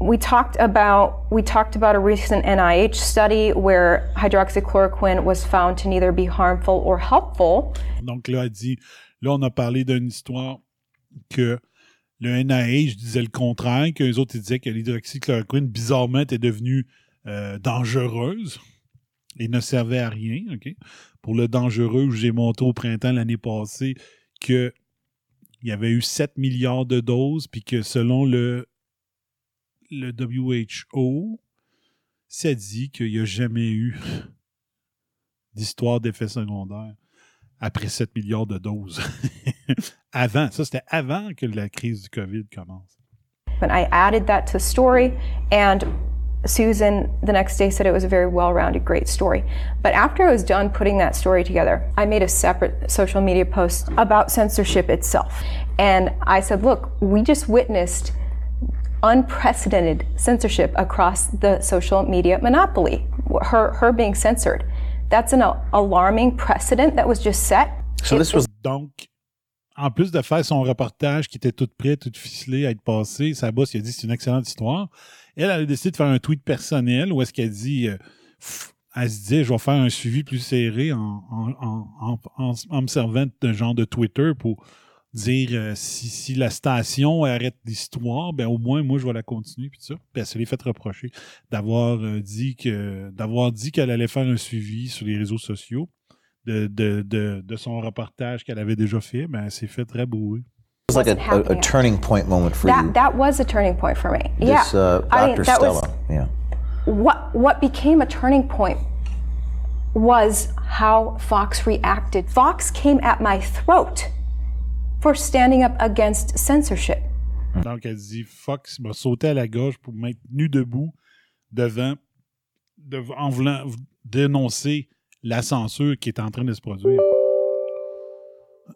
We talked about we talked about a recent NIH study where hydroxychloroquine was found to neither be harmful or helpful. Donc là, elle dit, là, on a parlé d'une histoire que le NIH disait le contraire, que les autres ils disaient que l'hydroxychloroquine, bizarrement, était devenue euh, dangereuse et ne servait à rien. ok? Pour le dangereux, j'ai montré au printemps l'année passée que il y avait eu 7 milliards de doses, puis que selon le, le WHO, ça dit qu'il n'y a jamais eu d'histoire d'effet secondaire après 7 milliards de doses. avant, ça c'était avant que la crise du COVID commence. But I added that to story, and Susan the next day said it was a very well rounded, great story. But after I was done putting that story together, I made a separate social media post about censorship itself. And I said, look, we just witnessed unprecedented censorship across the social media monopoly, her, her being censored. That's an alarming precedent that was just set. So this was donc, en plus de faire son reportage qui était tout prêt, tout ficelé à être passé, sa boss il a dit c'est une excellente histoire. Elle, a décidé de faire un tweet personnel où est-ce qu'elle dit, euh, elle se disait je vais faire un suivi plus serré en, en, en, me servant de genre de Twitter pour dire euh, si, la station arrête l'histoire, ben au moins moi je vais la continuer puis ça. Puis elle se l'est fait reprocher d'avoir euh, dit que d'avoir dit qu'elle allait faire un suivi sur les réseaux sociaux de, son reportage qu'elle avait déjà fait, ben elle s'est fait très. It was like a, a, a turning point moment for That, you. that was a turning point for me. This yeah. uh, I mean, Dr. that was- Stella. yeah. what what became a turning point was how Fox reacted. Fox came at my throat for standing up against censorship. Donc elle dit Fox m'a sauté à la gorge pour me mettre nu debout devant, dev- en voulant dénoncer la censure qui est en train de se produire.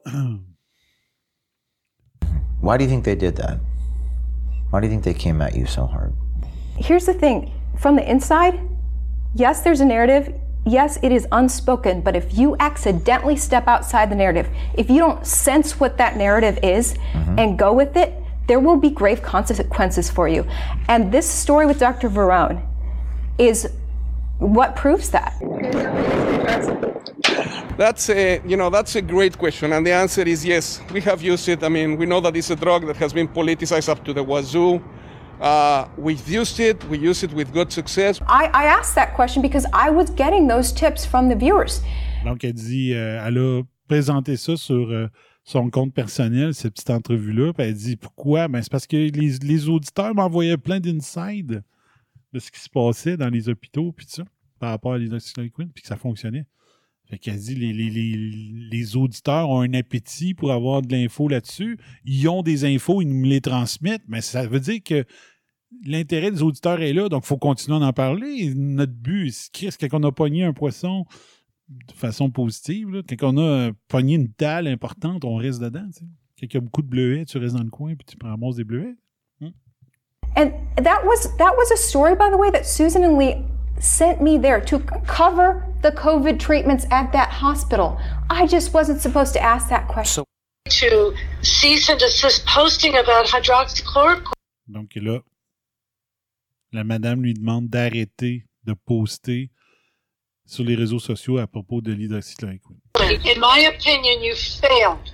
Why do you think they did that? Why do you think they came at you so hard? Here's the thing from the inside, yes, there's a narrative. Yes, it is unspoken, but if you accidentally step outside the narrative, if you don't sense what that narrative is mm-hmm. and go with it, there will be grave consequences for you. And this story with Dr. Verone is what proves that. That's a, you know, that's a great question, and the answer is yes. We have used it. I mean, we know that it's a drug that has been politicized up to the wazoo. Uh, we've used it. We use it with good success. I, I asked that question because I was getting those tips from the viewers. Donc elle dit, euh, elle a présenté ça sur euh, son compte personnel, cette petite entrevue-là. Puis elle dit pourquoi? Ben, c'est parce que les, les auditeurs m'envoyaient plein d'insides de ce qui se passait dans les hôpitaux, puis ça, par rapport à l'hydroxychloroquine, puis que ça fonctionnait. Fait qu'elle dit les, les, les, les auditeurs ont un appétit pour avoir de l'info là-dessus. Ils ont des infos, ils nous les transmettent, mais ça veut dire que l'intérêt des auditeurs est là, donc il faut continuer à en parler. Notre but, c'est quand on a pogné un poisson de façon positive, là, quand on a pogné une dalle importante, on reste dedans. Quand il y a beaucoup de bleuets, tu restes dans le coin puis tu prends ramasses des bleuets. And that was that was a story, by the way, that Susan and Lee sent me there to cover the COVID treatments at that hospital. I just wasn't supposed to ask that question. to cease and desist posting about hydroxychloroquine. Donc là, la madame lui demande d'arrêter de poster sur les réseaux sociaux à propos de l'hydroxychloroquine. In my opinion, you failed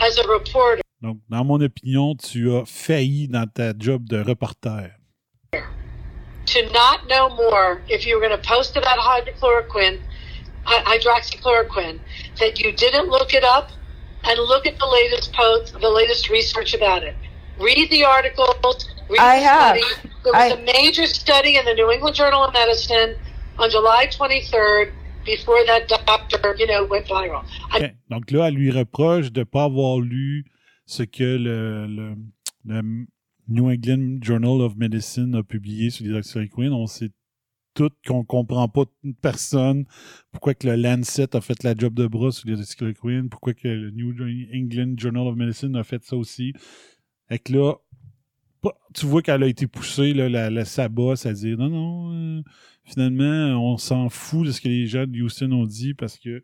as a reporter Donc, dans mon opinion, tu as failli dans ta job de reporter. to not know more if you were going to post about hydrochloroquine, hy- hydroxychloroquine, that you didn't look it up and look at the latest post, the latest research about it. Read the articles. Read I the have. study. There was a major study in the New England Journal of Medicine on July 23rd before that doctor, you know, went viral. Donc là, elle lui reproche de ne pas avoir lu ce que le, New England Journal of Medicine a publié sur l'hydroxychloroquine. On sait tout qu'on ne comprend pas toute personne pourquoi que le Lancet a fait la job de bras sur l'hydroxychloroquine, pourquoi que le New England Journal of Medicine a fait ça aussi? Fait que là, tu vois qu'elle a été poussée, là, la, la sabosse, à dire non, non, euh, finalement, on s'en fout de ce que les gens de Houston ont dit parce que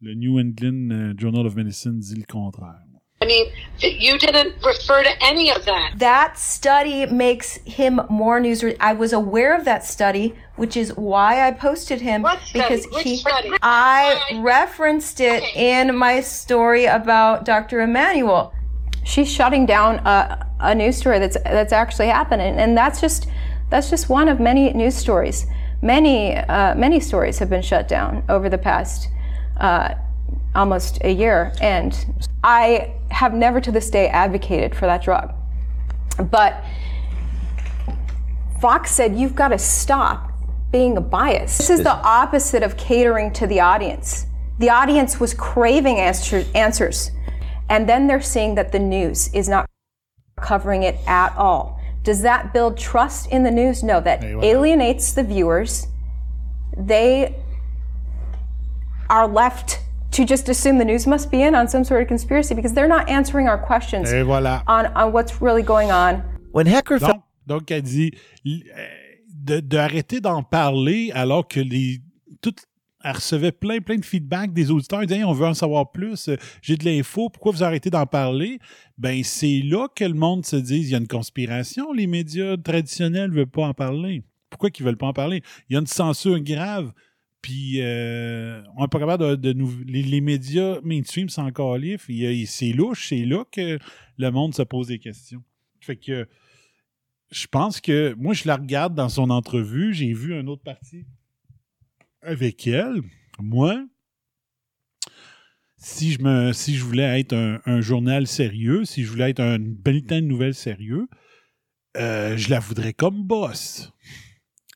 le New England euh, Journal of Medicine dit le contraire. I mean, you didn't refer to any of that. That study makes him more news. I was aware of that study, which is why I posted him because Which he. study? I referenced it in my story about Dr. Emmanuel. She's shutting down a, a news story that's that's actually happening, and that's just that's just one of many news stories. Many uh, many stories have been shut down over the past uh, almost a year, and I have never to this day advocated for that drug. But Fox said, You've got to stop being a biased. This is the opposite of catering to the audience. The audience was craving answer- answers. And then they're seeing that the news is not covering it at all. Does that build trust in the news? No, that alienates the viewers. They are left to just assume the news must be in on some sort of conspiracy because they're not answering our questions Et voilà. on, on what's really going on. When Hecker Donc, donc elle dit euh, de- d'arrêter d'en parler alors que les toutes elle recevait plein, plein de feedback des auditeurs. Ils disaient, Hey, on veut en savoir plus, euh, j'ai de l'info, pourquoi vous arrêtez d'en parler? Ben, c'est là que le monde se dit, il y a une conspiration, les médias traditionnels ne veulent pas en parler. Pourquoi qu'ils ne veulent pas en parler? Il y a une censure grave, puis euh, on n'est pas capable de, de nous... Les, médias mainstream sont encore c'est louche, c'est là que le monde se pose des questions. Fait que je pense que moi, je la regarde dans son entrevue. J'ai vu une autre partie avec elle. Moi, si je, me, si je voulais être un, un journal sérieux, si je voulais être un bulletin de nouvelles sérieux, euh, je la voudrais comme boss.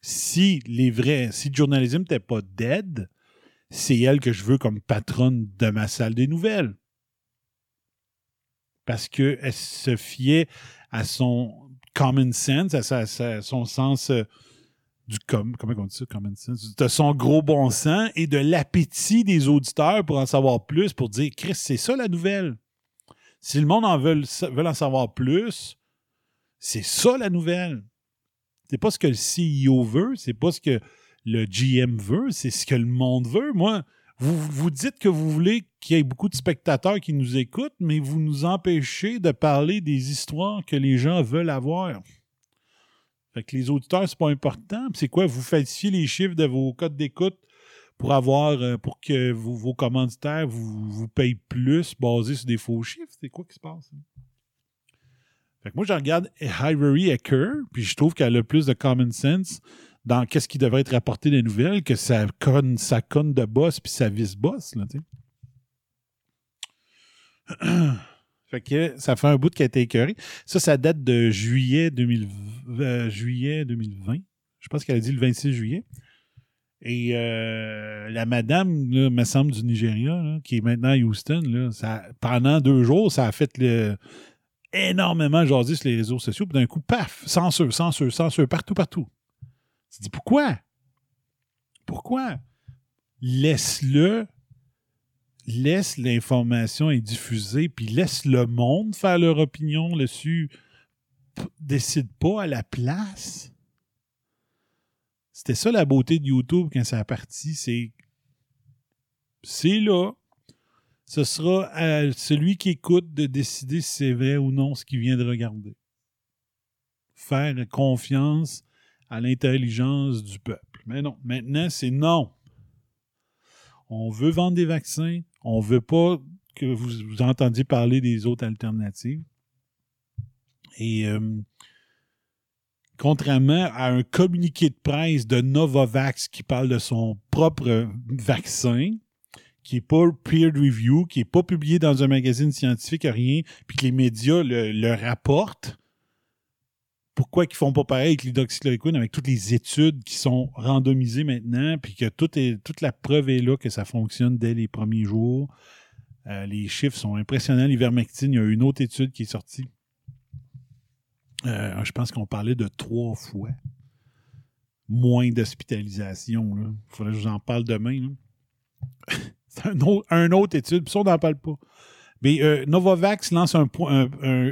Si les si le journalisme n'était pas dead, c'est elle que je veux comme patronne de ma salle des nouvelles. Parce qu'elle se fiait à son common sense, à, son sens euh, du com, comment on dit ça, common sense, de son gros bon sens et de l'appétit des auditeurs pour en savoir plus, pour dire, Chris, c'est ça la nouvelle. Si le monde en veut, veut en savoir plus, c'est ça la nouvelle. C'est pas ce que le CEO veut, c'est pas ce que le GM veut, c'est ce que le monde veut. Moi, vous, vous dites que vous voulez qu'il y ait beaucoup de spectateurs qui nous écoutent, mais vous nous empêchez de parler des histoires que les gens veulent avoir. Fait que les auditeurs, c'est pas important. C'est quoi? Vous falsifiez les chiffres de vos codes d'écoute pour avoir euh, pour que vos, commanditaires vous, payent plus basés sur des faux chiffres? C'est quoi qui se passe? hein? Fait que moi, je regarde Ivory Ecker, puis je trouve qu'elle a plus de common sense dans qu'est-ce qui devrait être rapporté des nouvelles que sa conne, sa conne de boss puis sa vice-boss. Fait que ça fait un bout qui a été écœuré. Ça, ça date de juillet, 2000, euh, juillet 2020. Je pense qu'elle a dit le 26 juillet. Et euh, la madame, là, me semble, du Nigeria, qui est maintenant à Houston, là, ça, pendant deux jours, ça a fait le, énormément jasé sur les réseaux sociaux. Puis d'un coup, paf, censure, censure, censure, partout, partout. Tu te dis pourquoi? Pourquoi? Laisse-le, laisse l'information être diffusée, puis laisse le monde faire leur opinion dessus. Décide pas à la place. C'était ça la beauté de YouTube quand ça a parti, c'est c'est là. Ce sera à celui qui écoute de décider si c'est vrai ou non ce qu'il vient de regarder. faire confiance à l'intelligence du peuple. Mais non, maintenant, c'est non. On veut vendre des vaccins. On veut pas que vous, vous entendiez parler des autres alternatives. Et euh, contrairement à un communiqué de presse de Novavax qui parle de son propre vaccin, qui n'est pas peer review, qui n'est pas publié dans un magazine scientifique, rien, puis que les médias le, rapportent, pourquoi ils font pas pareil avec l'hydroxychloroquine, avec toutes les études qui sont randomisées maintenant, puis que toute la preuve est là que ça fonctionne dès les premiers jours? Euh, les chiffres sont impressionnants. L'ivermectine, il y a une autre étude qui est sortie. Euh, je pense qu'on parlait de trois fois moins d'hospitalisation. Il faudrait que je vous en parle demain. C'est un autre, étude, puis ça, on n'en parle pas. Mais euh, Novavax lance un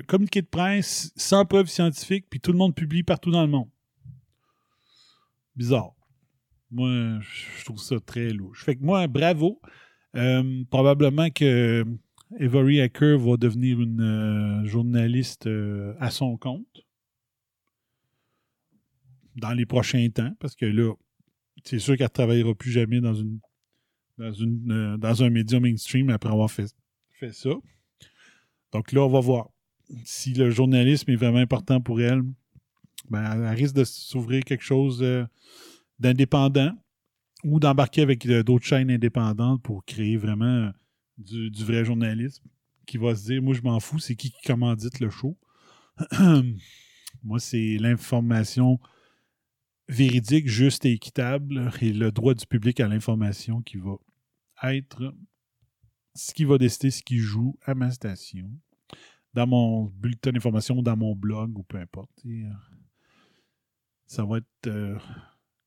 communiqué de presse sans preuve scientifique, puis tout le monde publie partout dans le monde. Bizarre. Moi, je trouve ça très louche. Fait que moi, bravo. Euh, probablement que Avery Hacker va devenir une euh, journaliste euh, à son compte dans les prochains temps, parce que là, c'est sûr qu'elle ne travaillera plus jamais dans une dans, euh, dans un média mainstream après avoir fait, fait ça. Donc là, on va voir. Si le journalisme est vraiment important pour elle, ben, elle risque de s'ouvrir quelque chose euh, d'indépendant ou d'embarquer avec euh, d'autres chaînes indépendantes pour créer vraiment du, du vrai journalisme qui va se dire, moi je m'en fous, c'est qui qui commandite le show? moi, c'est l'information véridique, juste et équitable et le droit du public à l'information qui va être ce qui va décider ce qui joue à ma station, dans mon bulletin d'information, dans mon blog ou peu importe. Euh, ça va être euh,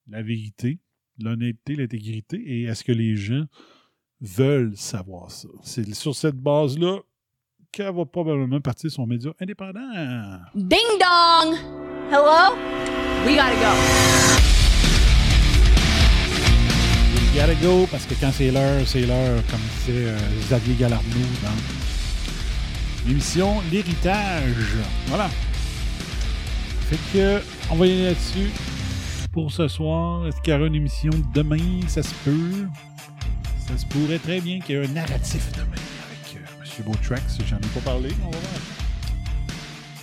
la vérité, l'honnêteté, l'intégrité et est-ce que les gens veulent savoir ça. C'est sur cette base-là qu'elle va probablement partir son média indépendant. Ding dong! Hello? We gotta go. Gotta go parce que quand c'est l'heure, c'est l'heure, comme disait euh, Xavier Galarno dans l'émission L'héritage. Voilà. Fait que on va y aller là-dessus pour ce soir. Est-ce qu'il y aura une émission demain? Ça se peut. Ça se pourrait très bien qu'il y ait un narratif demain avec euh, M. Beautrax. J'en ai pas parlé. On va voir.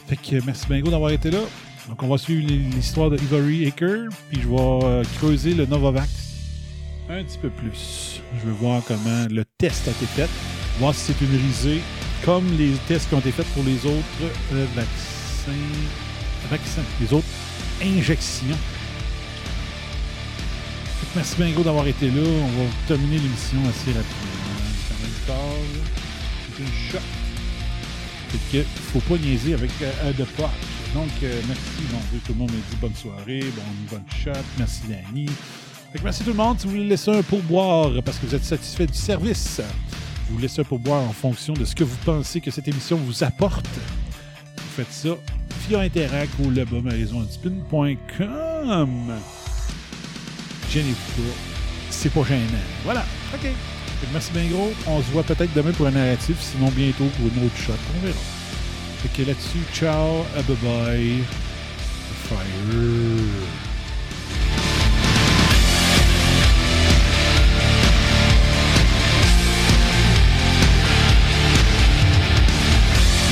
Fait que merci Bingo d'avoir été là. Donc on va suivre l'histoire de Ivory Acre, puis je vais euh, creuser le Novavax un petit peu plus. Je veux voir comment le test a été fait, voir si c'est risée, comme les tests qui ont été faits pour les autres euh, vaccins, vaccins, les autres injections. Merci Bingo d'avoir été là. On va terminer l'émission assez rapidement. C'est une shot. Fait que faut pas niaiser avec euh, The Pop. Donc, euh, merci. Bon, tout le monde me dit bonne soirée, bon, bonne shot. Merci, Danny. Merci tout le monde. Si vous voulez laisser un pourboire parce que vous êtes satisfait du service, vous laissez un pourboire en fonction de ce que vous pensez que cette émission vous apporte. Vous faites ça via Interac ou le spin.com. Gênez-vous pas. C'est pas gênant. Voilà. OK. Merci bien gros. On se voit peut-être demain pour un narratif, sinon bientôt pour une autre shot. On verra. Fait que là-dessus, ciao, bye bye. Fire.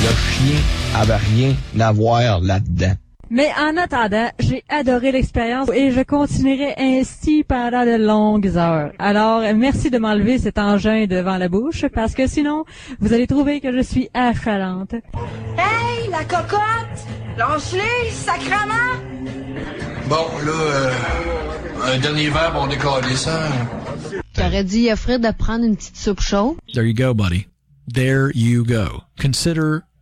Le chien avait rien à voir là-dedans. Mais en attendant, j'ai adoré l'expérience et je continuerai ainsi pendant de longues heures. Alors, merci de m'enlever cet engin devant la bouche parce que sinon, vous allez trouver que je suis affalante. Hey, la cocotte! Lâche-les, sacrement! Bon, là, euh, un dernier verre, on décolle ça. T'aurais dit à Fred de prendre une petite soupe chaude. There you go, buddy. There you go. Consider